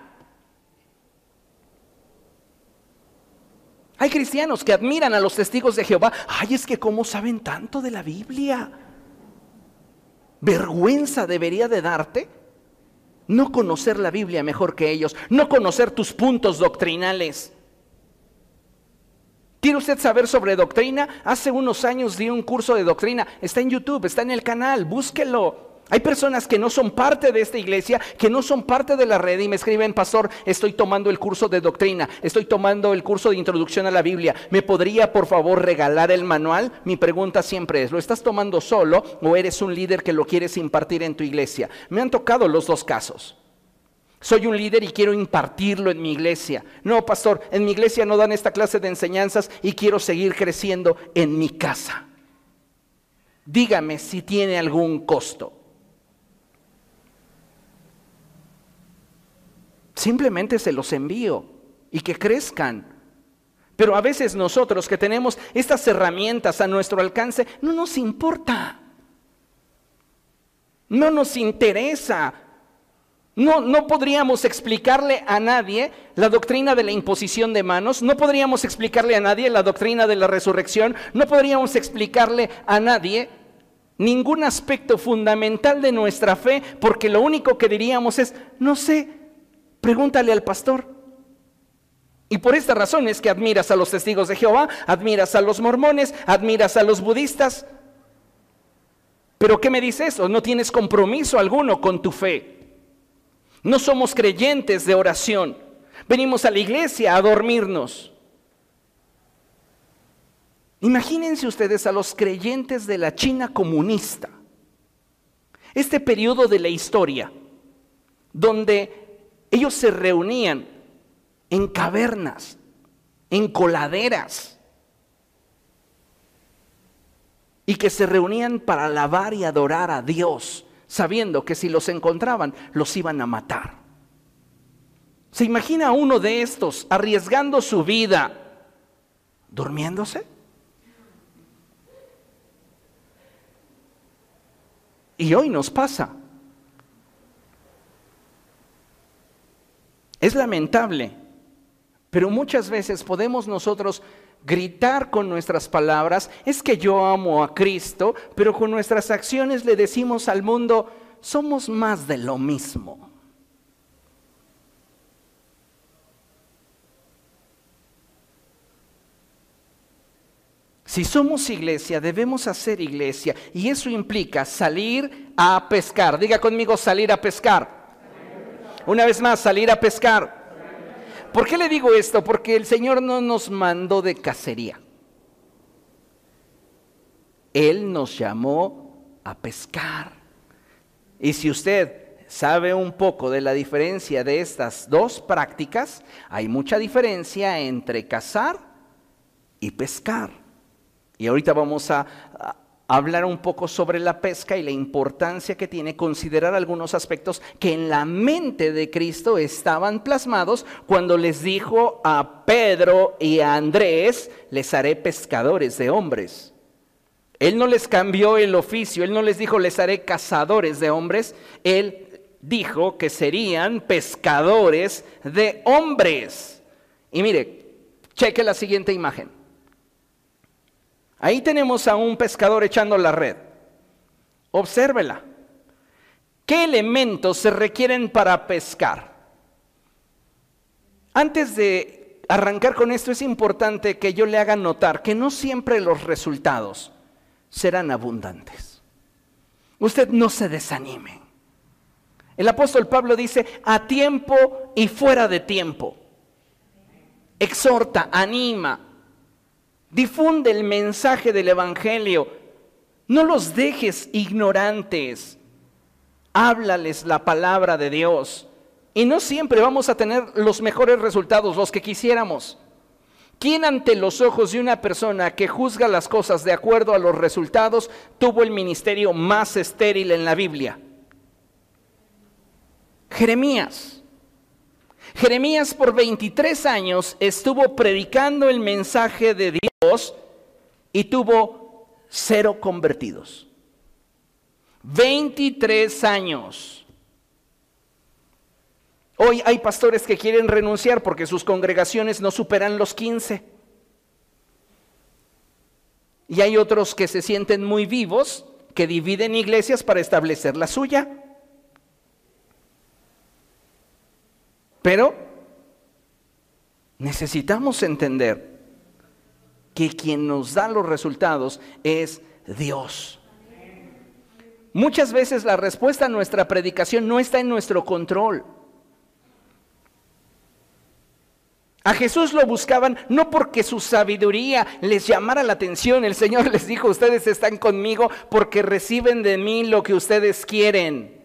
Hay cristianos que admiran a los testigos de Jehová. Ay, es que cómo saben tanto de la Biblia. Vergüenza debería de darte no conocer la Biblia mejor que ellos, no conocer tus puntos doctrinales. ¿Quiere usted saber sobre doctrina? Hace unos años di un curso de doctrina. Está en YouTube, está en el canal, búsquelo. Hay personas que no son parte de esta iglesia, que no son parte de la red y me escriben, pastor, estoy tomando el curso de doctrina, estoy tomando el curso de introducción a la Biblia. ¿Me podría por favor regalar el manual? Mi pregunta siempre es, ¿lo estás tomando solo o eres un líder que lo quieres impartir en tu iglesia? Me han tocado los dos casos. Soy un líder y quiero impartirlo en mi iglesia. No, pastor, en mi iglesia no dan esta clase de enseñanzas y quiero seguir creciendo en mi casa. Dígame si tiene algún costo. Simplemente se los envío y que crezcan. Pero a veces nosotros que tenemos estas herramientas a nuestro alcance, no nos importa. No nos interesa no, no podríamos explicarle a nadie la doctrina de la imposición de manos, no podríamos explicarle a nadie la doctrina de la resurrección, no podríamos explicarle a nadie ningún aspecto fundamental de nuestra fe, porque lo único que diríamos es, no sé, pregúntale al pastor. Y por esta razón es que admiras a los testigos de Jehová, admiras a los mormones, admiras a los budistas. Pero ¿qué me dice eso? No tienes compromiso alguno con tu fe. No somos creyentes de oración. Venimos a la iglesia a dormirnos. Imagínense ustedes a los creyentes de la China comunista. Este periodo de la historia, donde ellos se reunían en cavernas, en coladeras, y que se reunían para alabar y adorar a Dios, sabiendo que si los encontraban los iban a matar. ¿Se imagina uno de estos arriesgando su vida durmiéndose? Y hoy nos pasa. Es lamentable, pero muchas veces podemos nosotros gritar con nuestras palabras, es que yo amo a Cristo, pero con nuestras acciones le decimos al mundo, somos más de lo mismo. Si somos iglesia, debemos hacer iglesia y eso implica salir a pescar. Diga conmigo salir a pescar. Una vez más, salir a pescar. ¿Por qué le digo esto? Porque el Señor no nos mandó de cacería. Él nos llamó a pescar. Y si usted sabe un poco de la diferencia de estas dos prácticas, hay mucha diferencia entre cazar y pescar. Y ahorita vamos a, hablar un poco sobre la pesca y la importancia que tiene considerar algunos aspectos que en la mente de Cristo estaban plasmados cuando les dijo a Pedro y a Andrés, les haré pescadores de hombres. Él no les cambió el oficio, él no les dijo, les haré cazadores de hombres, él dijo que serían pescadores de hombres. Y mire, cheque la siguiente imagen. Ahí tenemos a un pescador echando la red. Obsérvela. ¿Qué elementos se requieren para pescar? Antes de arrancar con esto es importante que yo le haga notar que no siempre los resultados serán abundantes. Usted no se desanime. El apóstol Pablo dice, a tiempo y fuera de tiempo. Exhorta, anima, Difunde el mensaje del Evangelio. No los dejes ignorantes. Háblales la palabra de Dios. Y no siempre vamos a tener los mejores resultados, los que quisiéramos. ¿Quién ante los ojos de una persona que juzga las cosas de acuerdo a los resultados tuvo el ministerio más estéril en la Biblia? Jeremías. Jeremías por 23 años estuvo predicando el mensaje de Dios y tuvo cero convertidos. 23 años. Hoy hay pastores que quieren renunciar porque sus congregaciones no superan los 15. Y hay otros que se sienten muy vivos, que dividen iglesias para establecer la suya. Pero necesitamos entender que quien nos da los resultados es Dios. Muchas veces la respuesta a nuestra predicación no está en nuestro control. A Jesús lo buscaban no porque su sabiduría les llamara la atención. El Señor *laughs* les dijo, ustedes están conmigo porque reciben de mí lo que ustedes quieren.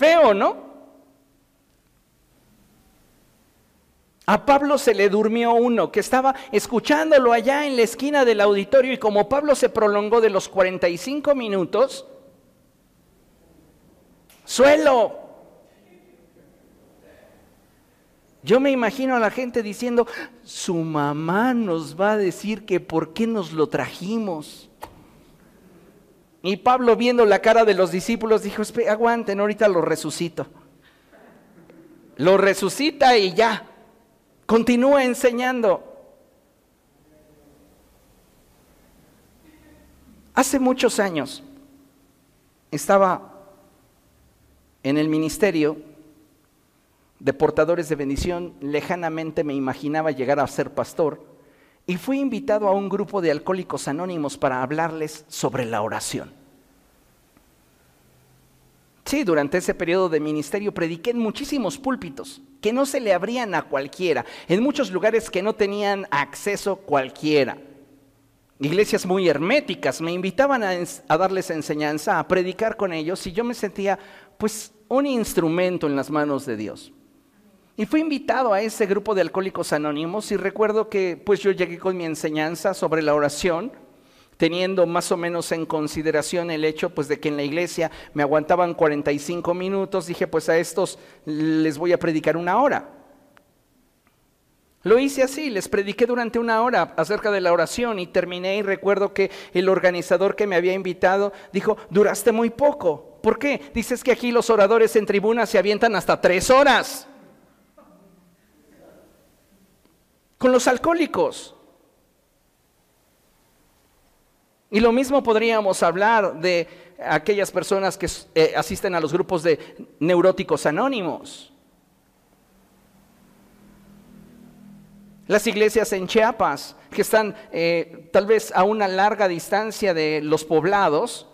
Feo, ¿no? A Pablo se le durmió uno que estaba escuchándolo allá en la esquina del auditorio y como Pablo se prolongó de los 45 minutos, suelo. Yo me imagino a la gente diciendo, su mamá nos va a decir que por qué nos lo trajimos. Y Pablo viendo la cara de los discípulos dijo, aguanten, ahorita lo resucito. Lo resucita y ya. Continúa enseñando. Hace muchos años estaba en el ministerio de portadores de bendición, lejanamente me imaginaba llegar a ser pastor y fui invitado a un grupo de alcohólicos anónimos para hablarles sobre la oración. Sí, durante ese periodo de ministerio prediqué en muchísimos púlpitos que no se le abrían a cualquiera, en muchos lugares que no tenían acceso cualquiera. Iglesias muy herméticas me invitaban a, a darles enseñanza, a predicar con ellos y yo me sentía pues un instrumento en las manos de Dios. Y fui invitado a ese grupo de alcohólicos anónimos y recuerdo que pues yo llegué con mi enseñanza sobre la oración, teniendo más o menos en consideración el hecho pues de que en la iglesia me aguantaban 45 minutos, dije pues a estos les voy a predicar una hora. Lo hice así, les prediqué durante una hora acerca de la oración y terminé y recuerdo que el organizador que me había invitado dijo, duraste muy poco. ¿Por qué? Dices que aquí los oradores en tribuna se avientan hasta tres horas. Con los alcohólicos. Y lo mismo podríamos hablar de aquellas personas que eh, asisten a los grupos de neuróticos anónimos. Las iglesias en Chiapas, que están eh, tal vez a una larga distancia de los poblados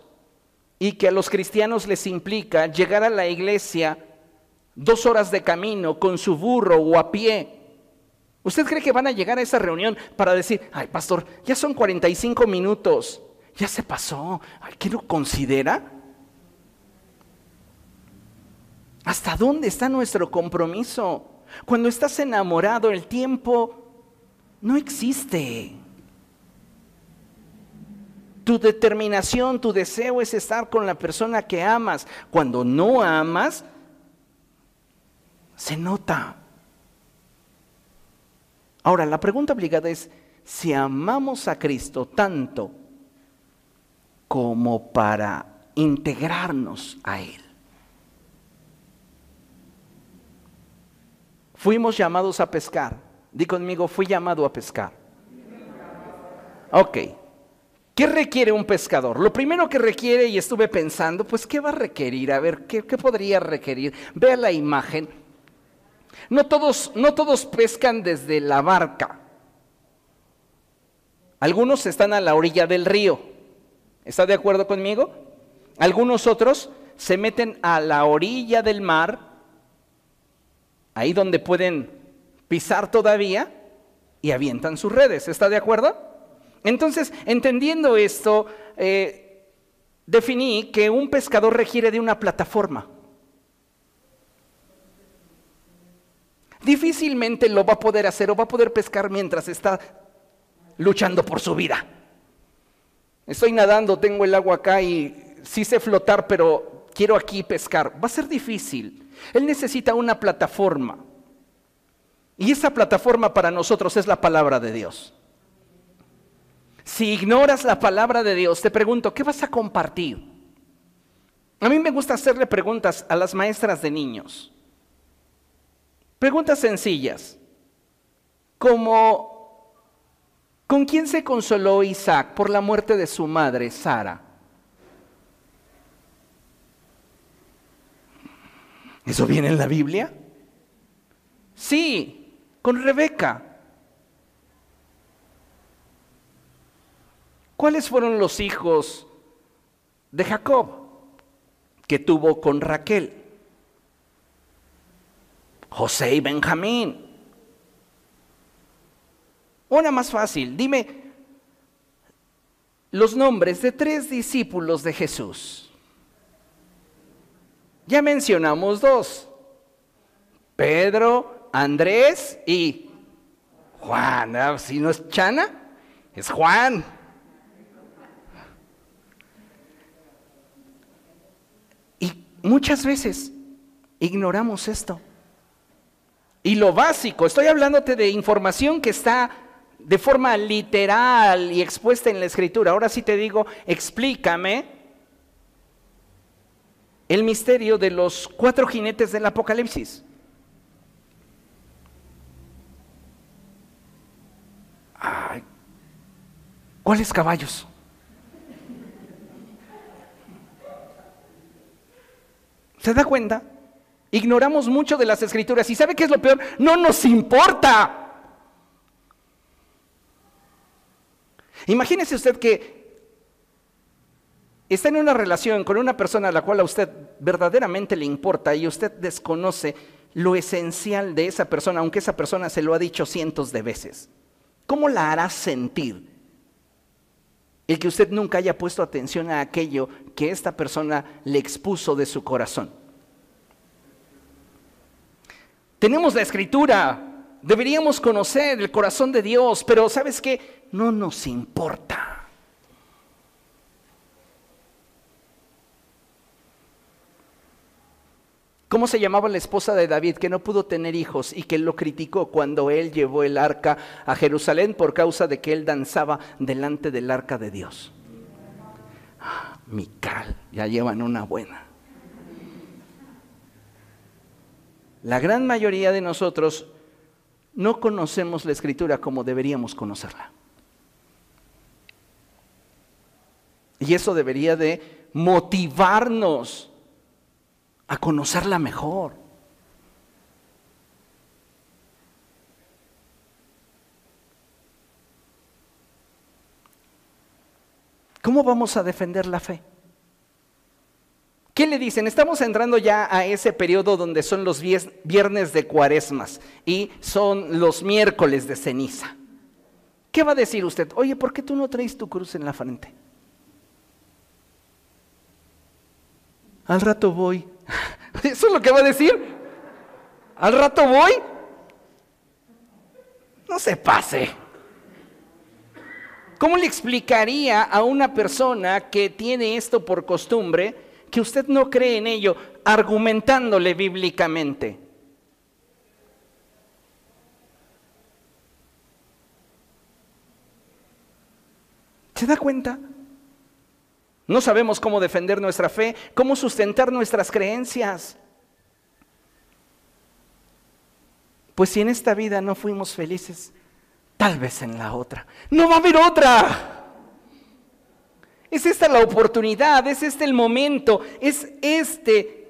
y que a los cristianos les implica llegar a la iglesia dos horas de camino con su burro o a pie ¿Usted cree que van a llegar a esa reunión para decir, ay, pastor, ya son 45 minutos, ya se pasó, ¿qué lo considera? ¿Hasta dónde está nuestro compromiso? Cuando estás enamorado, el tiempo no existe. Tu determinación, tu deseo es estar con la persona que amas. Cuando no amas, se nota. Ahora, la pregunta obligada es, si amamos a Cristo tanto como para integrarnos a Él. Fuimos llamados a pescar. Di conmigo, fui llamado a pescar. Ok. ¿Qué requiere un pescador? Lo primero que requiere, y estuve pensando, pues, ¿qué va a requerir? A ver, ¿qué, qué podría requerir? Vea la imagen. No todos, no todos pescan desde la barca. Algunos están a la orilla del río. ¿Está de acuerdo conmigo? Algunos otros se meten a la orilla del mar, ahí donde pueden pisar todavía, y avientan sus redes. ¿Está de acuerdo? Entonces, entendiendo esto, eh, definí que un pescador requiere de una plataforma. Difícilmente lo va a poder hacer o va a poder pescar mientras está luchando por su vida. Estoy nadando, tengo el agua acá y sí sé flotar, pero quiero aquí pescar. Va a ser difícil. Él necesita una plataforma. Y esa plataforma para nosotros es la palabra de Dios. Si ignoras la palabra de Dios, te pregunto, ¿qué vas a compartir? A mí me gusta hacerle preguntas a las maestras de niños. Preguntas sencillas, como ¿con quién se consoló Isaac por la muerte de su madre, Sara? ¿Eso viene en la Biblia? Sí, con Rebeca. ¿Cuáles fueron los hijos de Jacob que tuvo con Raquel? José y Benjamín. Una más fácil, dime los nombres de tres discípulos de Jesús. Ya mencionamos dos, Pedro, Andrés y Juan. Ah, si no es Chana, es Juan. Y muchas veces ignoramos esto. Y lo básico, estoy hablándote de información que está de forma literal y expuesta en la escritura. Ahora sí te digo, explícame el misterio de los cuatro jinetes del Apocalipsis. ¿Cuáles caballos? ¿Se da cuenta? Ignoramos mucho de las escrituras. ¿Y sabe qué es lo peor? No nos importa. Imagínese usted que está en una relación con una persona a la cual a usted verdaderamente le importa y usted desconoce lo esencial de esa persona, aunque esa persona se lo ha dicho cientos de veces, ¿cómo la hará sentir? El que usted nunca haya puesto atención a aquello que esta persona le expuso de su corazón. Tenemos la escritura, deberíamos conocer el corazón de Dios, pero ¿sabes qué? No nos importa. ¿Cómo se llamaba la esposa de David que no pudo tener hijos y que lo criticó cuando él llevó el arca a Jerusalén por causa de que él danzaba delante del arca de Dios? Ah, Mical, ya llevan una buena. La gran mayoría de nosotros no conocemos la escritura como deberíamos conocerla. Y eso debería de motivarnos a conocerla mejor. ¿Cómo vamos a defender la fe? ¿Qué le dicen? Estamos entrando ya a ese periodo donde son los viernes de cuaresmas y son los miércoles de ceniza. ¿Qué va a decir usted? Oye, ¿por qué tú no traes tu cruz en la frente? Al rato voy. *laughs* ¿Eso es lo que va a decir? ¿Al rato voy? No se pase. ¿Cómo le explicaría a una persona que tiene esto por costumbre que usted no cree en ello, argumentándole bíblicamente? ¿Se da cuenta? No sabemos cómo defender nuestra fe, cómo sustentar nuestras creencias. Pues si en esta vida no fuimos felices, tal vez en la otra. No va a haber otra. Es esta la oportunidad, es este el momento, es este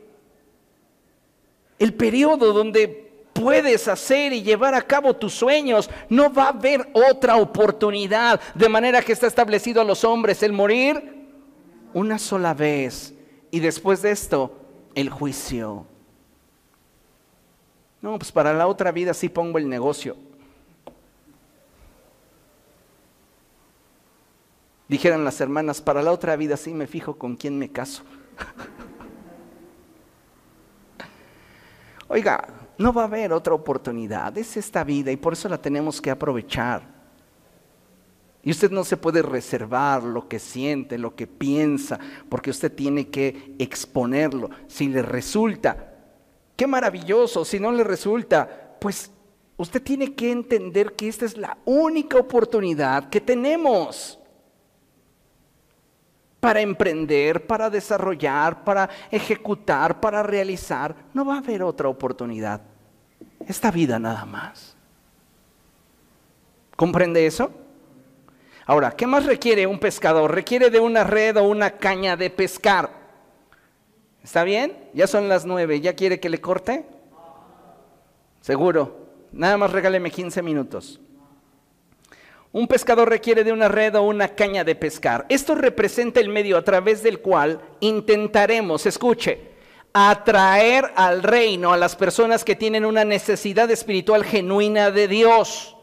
el periodo donde puedes hacer y llevar a cabo tus sueños. No va a haber otra oportunidad, de manera que está establecido a los hombres el morir una sola vez y después de esto el juicio. No, pues para la otra vida sí pongo el negocio. Dijeron las hermanas, para la otra vida sí me fijo con quién me caso. *laughs* Oiga, no va a haber otra oportunidad, es esta vida y por eso la tenemos que aprovechar. Y usted no se puede reservar lo que siente, lo que piensa, porque usted tiene que exponerlo. Si le resulta, qué maravilloso. Si no le resulta, pues usted tiene que entender que esta es la única oportunidad que tenemos para emprender, para desarrollar, para ejecutar, para realizar. No va a haber otra oportunidad. Esta vida nada más. ¿Comprende eso? Ahora, ¿qué más requiere un pescador? Requiere de una red o una caña de pescar. ¿Está bien? Ya son las nueve. ¿Ya quiere que le corte? Seguro. Nada más regáleme 15 minutos. Un pescador requiere de una red o una caña de pescar. Esto representa el medio a través del cual intentaremos, escuche, atraer al reino a las personas que tienen una necesidad espiritual genuina de Dios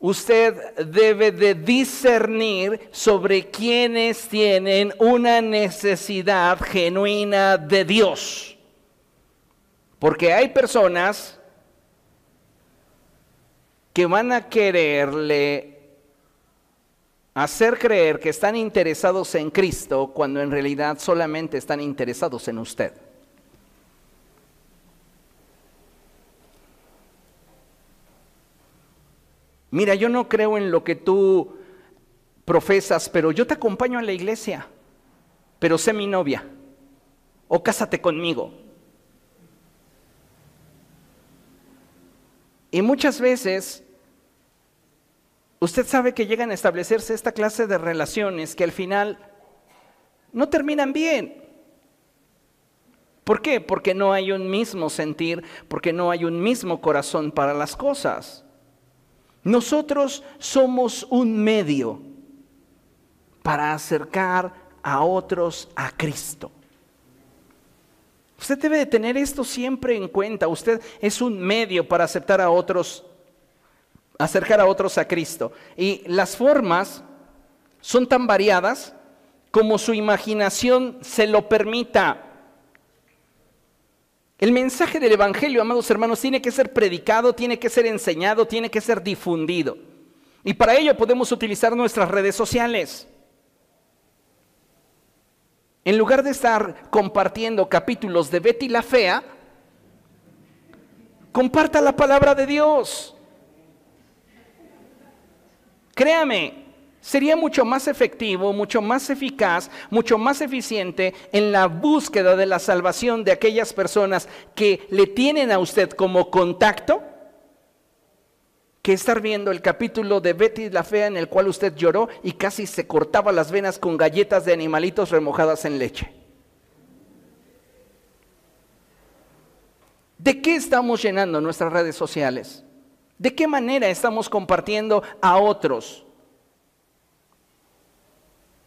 usted debe de discernir sobre quienes tienen una necesidad genuina de Dios. Porque hay personas que van a quererle hacer creer que están interesados en Cristo cuando en realidad solamente están interesados en usted. Mira, yo no creo en lo que tú profesas, pero yo te acompaño a la iglesia, pero sé mi novia, o cásate conmigo. Y muchas veces usted sabe que llegan a establecerse esta clase de relaciones que al final no terminan bien. ¿Por qué? Porque no hay un mismo sentir, porque no hay un mismo corazón para las cosas. Nosotros somos un medio para acercar a otros a Cristo. Usted debe de tener esto siempre en cuenta. Usted es un medio para aceptar a otros, acercar a otros a Cristo. Y las formas son tan variadas como su imaginación se lo permita. El mensaje del Evangelio, amados hermanos, tiene que ser predicado, tiene que ser enseñado, tiene que ser difundido. Y para ello podemos utilizar nuestras redes sociales. En lugar de estar compartiendo capítulos de Betty la Fea, comparta la palabra de Dios. Créame, sería mucho más efectivo, mucho más eficaz, mucho más eficiente en la búsqueda de la salvación de aquellas personas que le tienen a usted como contacto que estar viendo el capítulo de Betty la Fea en el cual usted lloró y casi se cortaba las venas con galletas de animalitos remojadas en leche. ¿De qué estamos llenando nuestras redes sociales? ¿De qué manera estamos compartiendo a otros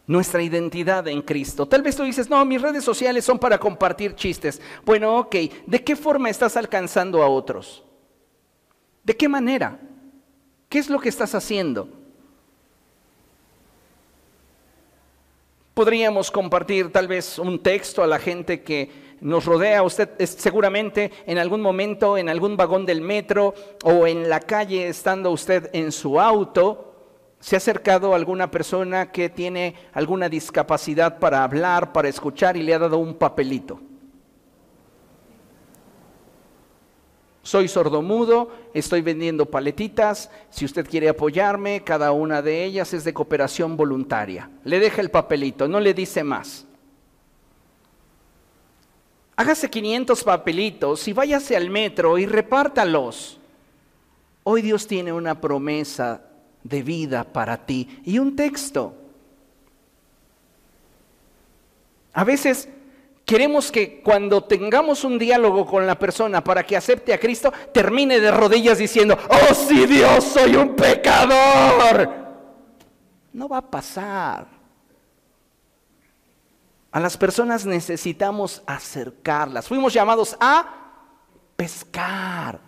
nuestra identidad en Cristo? Tal vez tú dices, no, mis redes sociales son para compartir chistes. Bueno, ok, ¿de qué forma estás alcanzando a otros? ¿De qué manera? ¿Qué es lo que estás haciendo? Podríamos compartir tal vez un texto a la gente que nos rodea. Usted seguramente en algún momento, en algún vagón del metro o en la calle, estando usted en su auto, se ha acercado a alguna persona que tiene alguna discapacidad para hablar, para escuchar y le ha dado un papelito. Soy sordomudo, estoy vendiendo paletitas, si usted quiere apoyarme, cada una de ellas es de cooperación voluntaria. Le deja el papelito, no le dice más. Hágase 500 papelitos y váyase al metro y repártalos. Hoy Dios tiene una promesa de vida para ti y un texto. A veces Queremos que cuando tengamos un diálogo con la persona para que acepte a Cristo, termine de rodillas diciendo, oh sí Dios, soy un pecador. No va a pasar. A las personas necesitamos acercarlas. Fuimos llamados a pescar,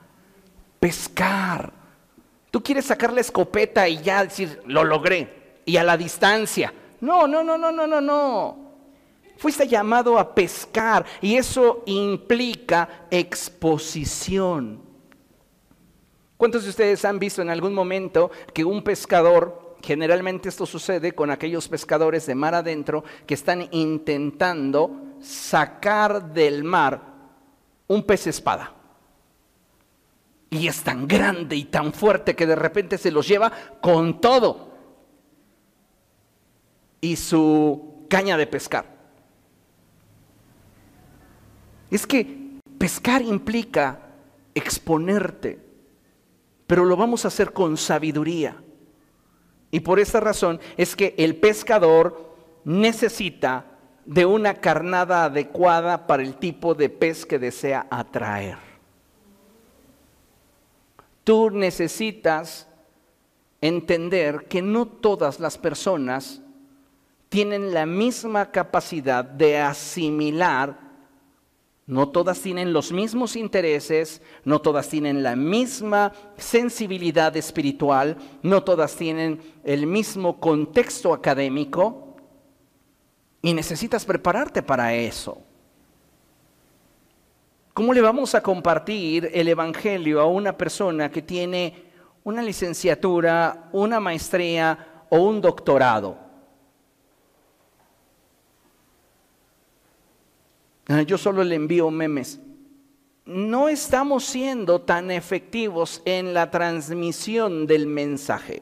pescar. Tú quieres sacar la escopeta y ya decir, lo logré, y a la distancia. No, no, no, no, no, no, no. Fuiste llamado a pescar y eso implica exposición. ¿Cuántos de ustedes han visto en algún momento que un pescador, generalmente esto sucede con aquellos pescadores de mar adentro que están intentando sacar del mar un pez espada? Y es tan grande y tan fuerte que de repente se los lleva con todo. Y su caña de pescar. Es que pescar implica exponerte, pero lo vamos a hacer con sabiduría. Y por esta razón es que el pescador necesita de una carnada adecuada para el tipo de pez que desea atraer. Tú necesitas entender que no todas las personas tienen la misma capacidad de asimilar no todas tienen los mismos intereses, no todas tienen la misma sensibilidad espiritual, no todas tienen el mismo contexto académico y necesitas prepararte para eso. ¿Cómo le vamos a compartir el Evangelio a una persona que tiene una licenciatura, una maestría o un doctorado? Yo solo le envío memes. No estamos siendo tan efectivos en la transmisión del mensaje.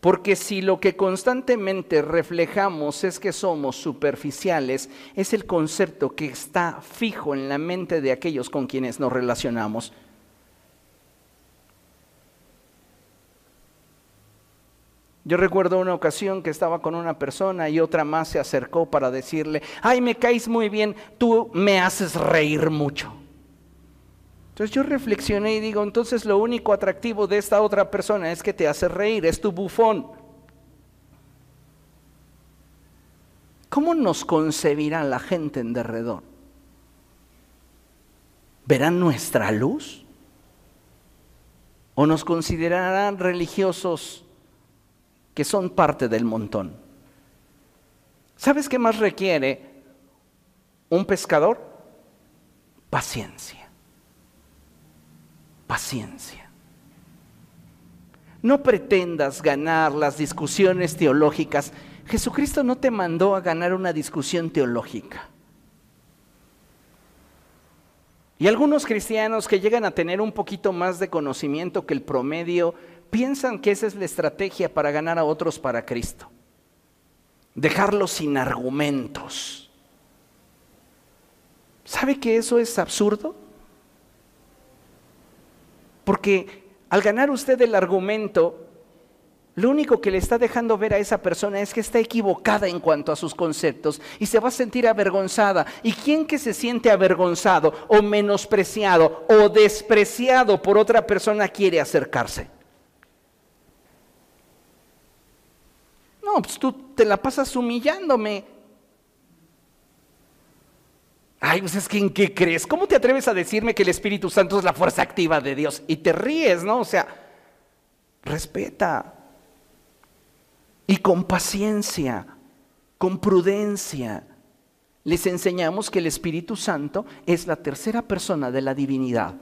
Porque si lo que constantemente reflejamos es que somos superficiales, es el concepto que está fijo en la mente de aquellos con quienes nos relacionamos. Yo recuerdo una ocasión que estaba con una persona y otra más se acercó para decirle, ay, me caes muy bien, tú me haces reír mucho. Entonces yo reflexioné y digo, entonces lo único atractivo de esta otra persona es que te hace reír, es tu bufón. ¿Cómo nos concebirá la gente en derredor? ¿Verán nuestra luz? ¿O nos considerarán religiosos? Que son parte del montón? ¿Sabes qué más requiere un pescador? Paciencia. Paciencia. No pretendas ganar las discusiones teológicas. Jesucristo no te mandó a ganar una discusión teológica. Y algunos cristianos que llegan a tener un poquito más de conocimiento que el promedio piensan que esa es la estrategia para ganar a otros para Cristo. Dejarlos sin argumentos. ¿Sabe que eso es absurdo? Porque al ganar usted el argumento, lo único que le está dejando ver a esa persona es que está equivocada en cuanto a sus conceptos y se va a sentir avergonzada. ¿Y quién que se siente avergonzado o menospreciado o despreciado por otra persona quiere acercarse? No, pues tú te la pasas humillándome. Ay, pues es que ¿en qué crees? ¿Cómo te atreves a decirme que el Espíritu Santo es la fuerza activa de Dios? Y te ríes, ¿no? O sea, respeta. Y con paciencia, con prudencia, les enseñamos que el Espíritu Santo es la tercera persona de la divinidad.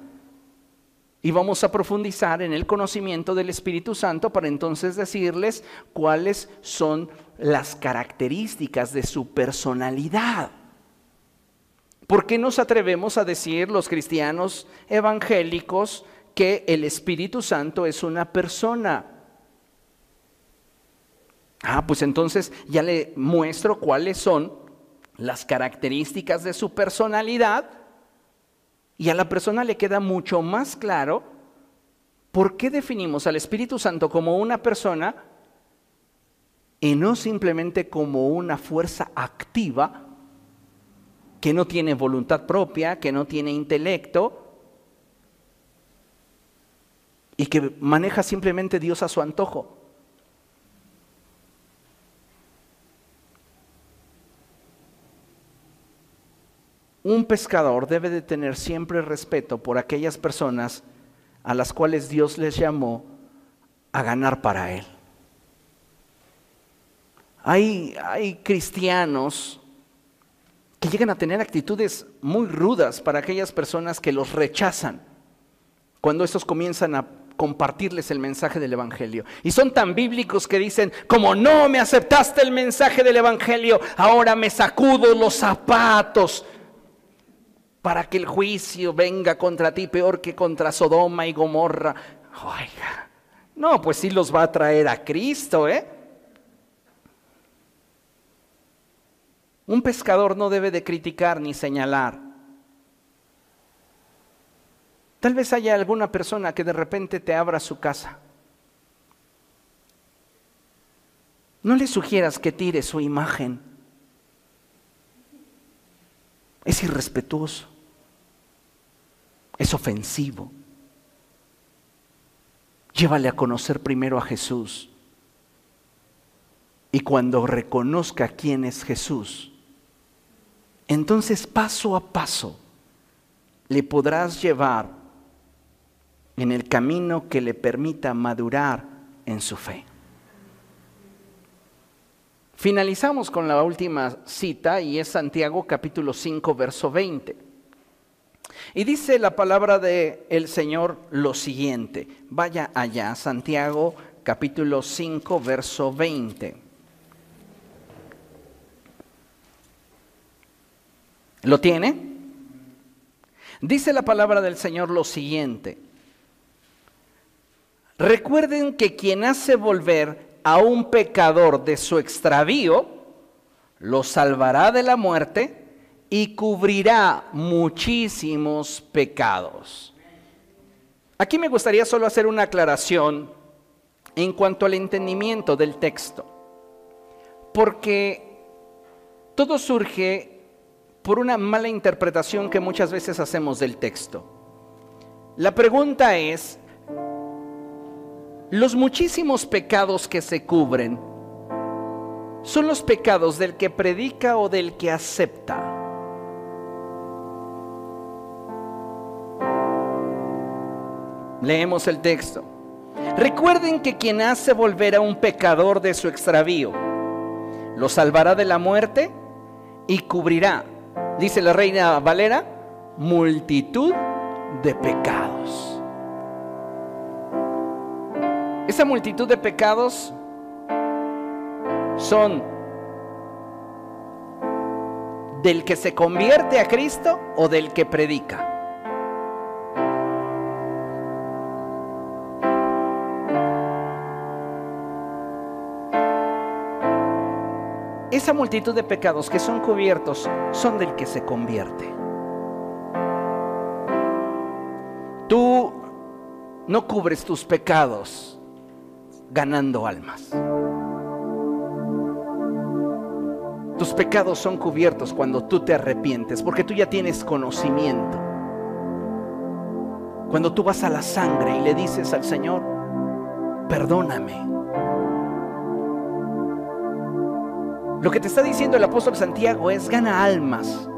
Y vamos a profundizar en el conocimiento del Espíritu Santo para entonces decirles cuáles son las características de su personalidad. ¿Por qué nos atrevemos a decir los cristianos evangélicos que el Espíritu Santo es una persona? Ah, pues entonces ya le muestro cuáles son las características de su personalidad y a la persona le queda mucho más claro por qué definimos al Espíritu Santo como una persona y no simplemente como una fuerza activa que no tiene voluntad propia, que no tiene intelecto y que maneja simplemente Dios a su antojo. Un pescador debe de tener siempre respeto por aquellas personas a las cuales Dios les llamó a ganar para Él. Hay, hay cristianos que llegan a tener actitudes muy rudas para aquellas personas que los rechazan cuando estos comienzan a compartirles el mensaje del Evangelio. Y son tan bíblicos que dicen, como no me aceptaste el mensaje del Evangelio, ahora me sacudo los zapatos para que el juicio venga contra ti peor que contra Sodoma y Gomorra. Oiga, no, pues sí los va a traer a Cristo, ¿eh? Un pescador no debe de criticar ni señalar. Tal vez haya alguna persona que de repente te abra su casa. No le sugieras que tire su imagen. Es irrespetuoso. Es ofensivo. Llévale a conocer primero a Jesús. Y cuando reconozca quién es Jesús, entonces paso a paso le podrás llevar en el camino que le permita madurar en su fe. Finalizamos con la última cita y es Santiago capítulo 5 verso 20. Y dice la palabra del el Señor lo siguiente. Vaya allá, Santiago capítulo 5 verso 20. ¿Lo tiene? Dice la palabra del Señor lo siguiente. Recuerden que quien hace volver a un pecador de su extravío, lo salvará de la muerte y cubrirá muchísimos pecados. Aquí me gustaría solo hacer una aclaración en cuanto al entendimiento del texto, porque todo surge por una mala interpretación que muchas veces hacemos del texto. La pregunta es, los muchísimos pecados que se cubren, son los pecados del que predica o del que acepta. Leemos el texto. Recuerden que quien hace volver a un pecador de su extravío, lo salvará de la muerte y cubrirá, dice la reina Valera, multitud de pecados. Esa multitud de pecados son del que se convierte a Cristo o del que predica. Esa multitud de pecados que son cubiertos son del que se convierte. Tú no cubres tus pecados ganando almas. Tus pecados son cubiertos cuando tú te arrepientes, porque tú ya tienes conocimiento. Cuando tú vas a la sangre y le dices al Señor, perdóname. Lo que te está diciendo el apóstol Santiago es, gana almas.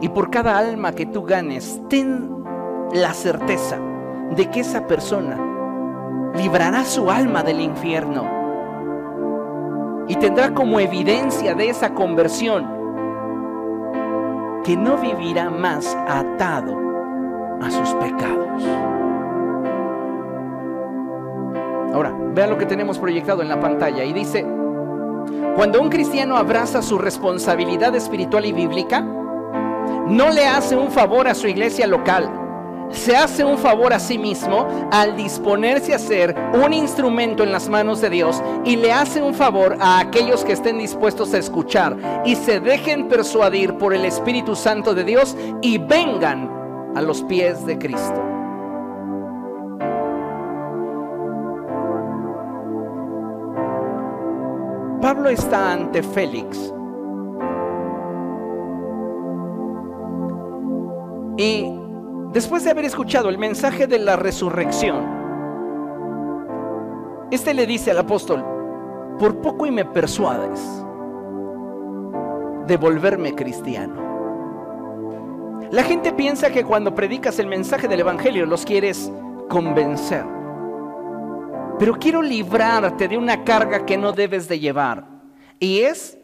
Y por cada alma que tú ganes, ten la certeza de que esa persona librará su alma del infierno y tendrá como evidencia de esa conversión que no vivirá más atado a sus pecados. Ahora, vean lo que tenemos proyectado en la pantalla y dice, cuando un cristiano abraza su responsabilidad espiritual y bíblica, no le hace un favor a su iglesia local, se hace un favor a sí mismo al disponerse a ser un instrumento en las manos de Dios y le hace un favor a aquellos que estén dispuestos a escuchar y se dejen persuadir por el Espíritu Santo de Dios y vengan a los pies de Cristo. Pablo está ante Félix y Después de haber escuchado el mensaje de la resurrección, este le dice al apóstol, por poco y me persuades de volverme cristiano. La gente piensa que cuando predicas el mensaje del Evangelio los quieres convencer. Pero quiero librarte de una carga que no debes de llevar. Y es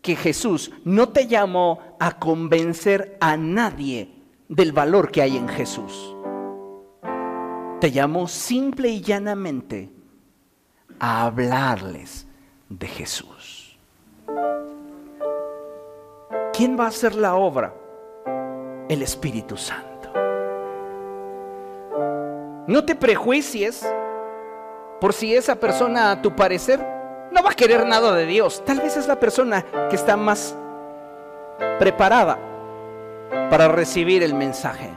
que Jesús no te llamó a convencer a nadie del valor que hay en Jesús. Te llamó simple y llanamente a hablarles de Jesús. ¿Quién va a hacer la obra? El Espíritu Santo. No te prejuicies por si esa persona a tu parecer no va a querer nada de Dios. Tal vez es la persona que está más preparada para recibir el mensaje.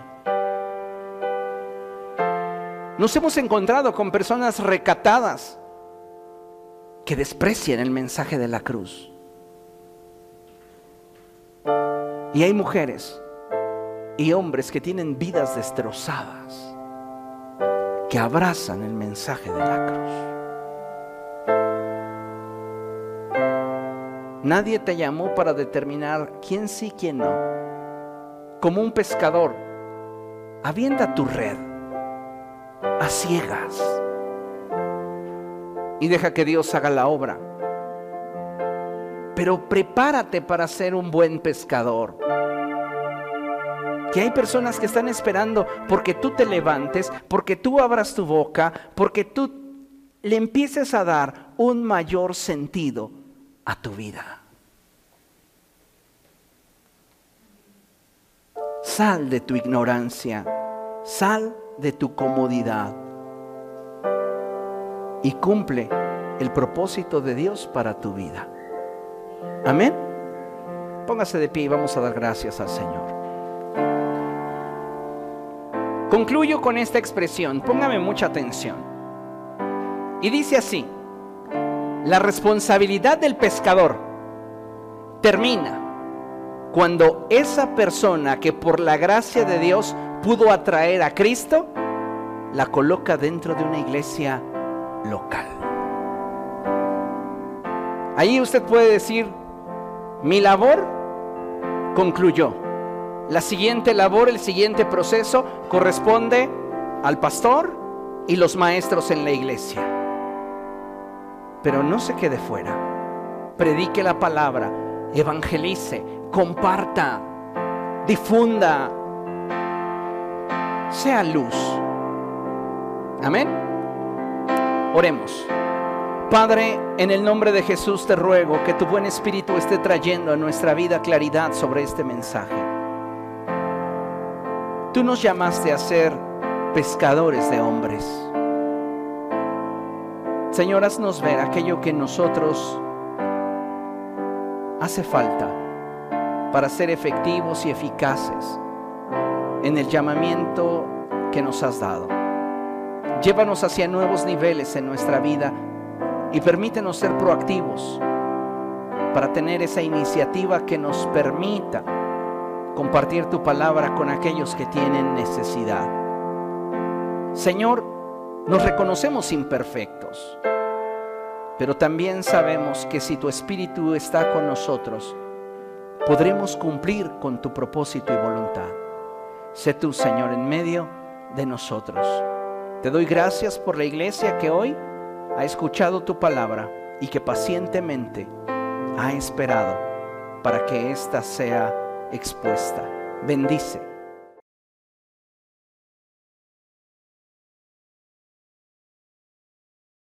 Nos hemos encontrado con personas recatadas que desprecian el mensaje de la cruz. Y hay mujeres y hombres que tienen vidas destrozadas, que abrazan el mensaje de la cruz. Nadie te llamó para determinar quién sí, quién no como un pescador, avienta tu red a ciegas y deja que Dios haga la obra. Pero prepárate para ser un buen pescador. Que hay personas que están esperando porque tú te levantes, porque tú abras tu boca, porque tú le empieces a dar un mayor sentido a tu vida. Sal de tu ignorancia, sal de tu comodidad y cumple el propósito de Dios para tu vida. Amén. Póngase de pie y vamos a dar gracias al Señor. Concluyo con esta expresión, póngame mucha atención. Y dice así, la responsabilidad del pescador termina cuando esa persona que por la gracia de Dios pudo atraer a Cristo, la coloca dentro de una iglesia local. Ahí usted puede decir, mi labor concluyó. La siguiente labor, el siguiente proceso corresponde al pastor y los maestros en la iglesia. Pero no se quede fuera. Predique la palabra, evangelice, comparta, difunda, sea luz. Amén. Oremos. Padre, en el nombre de Jesús te ruego que tu buen espíritu esté trayendo a nuestra vida claridad sobre este mensaje. Tú nos llamaste a ser pescadores de hombres. Señor, haznos ver aquello que nosotros hace falta para ser efectivos y eficaces en el llamamiento que nos has dado. Llévanos hacia nuevos niveles en nuestra vida y permítenos ser proactivos para tener esa iniciativa que nos permita compartir tu palabra con aquellos que tienen necesidad. Señor, nos reconocemos imperfectos, pero también sabemos que si tu Espíritu está con nosotros, podremos cumplir con tu propósito y voluntad. Sé tú, Señor, en medio de nosotros. Te doy gracias por la iglesia que hoy ha escuchado tu palabra y que pacientemente ha esperado para que ésta sea expuesta. Bendice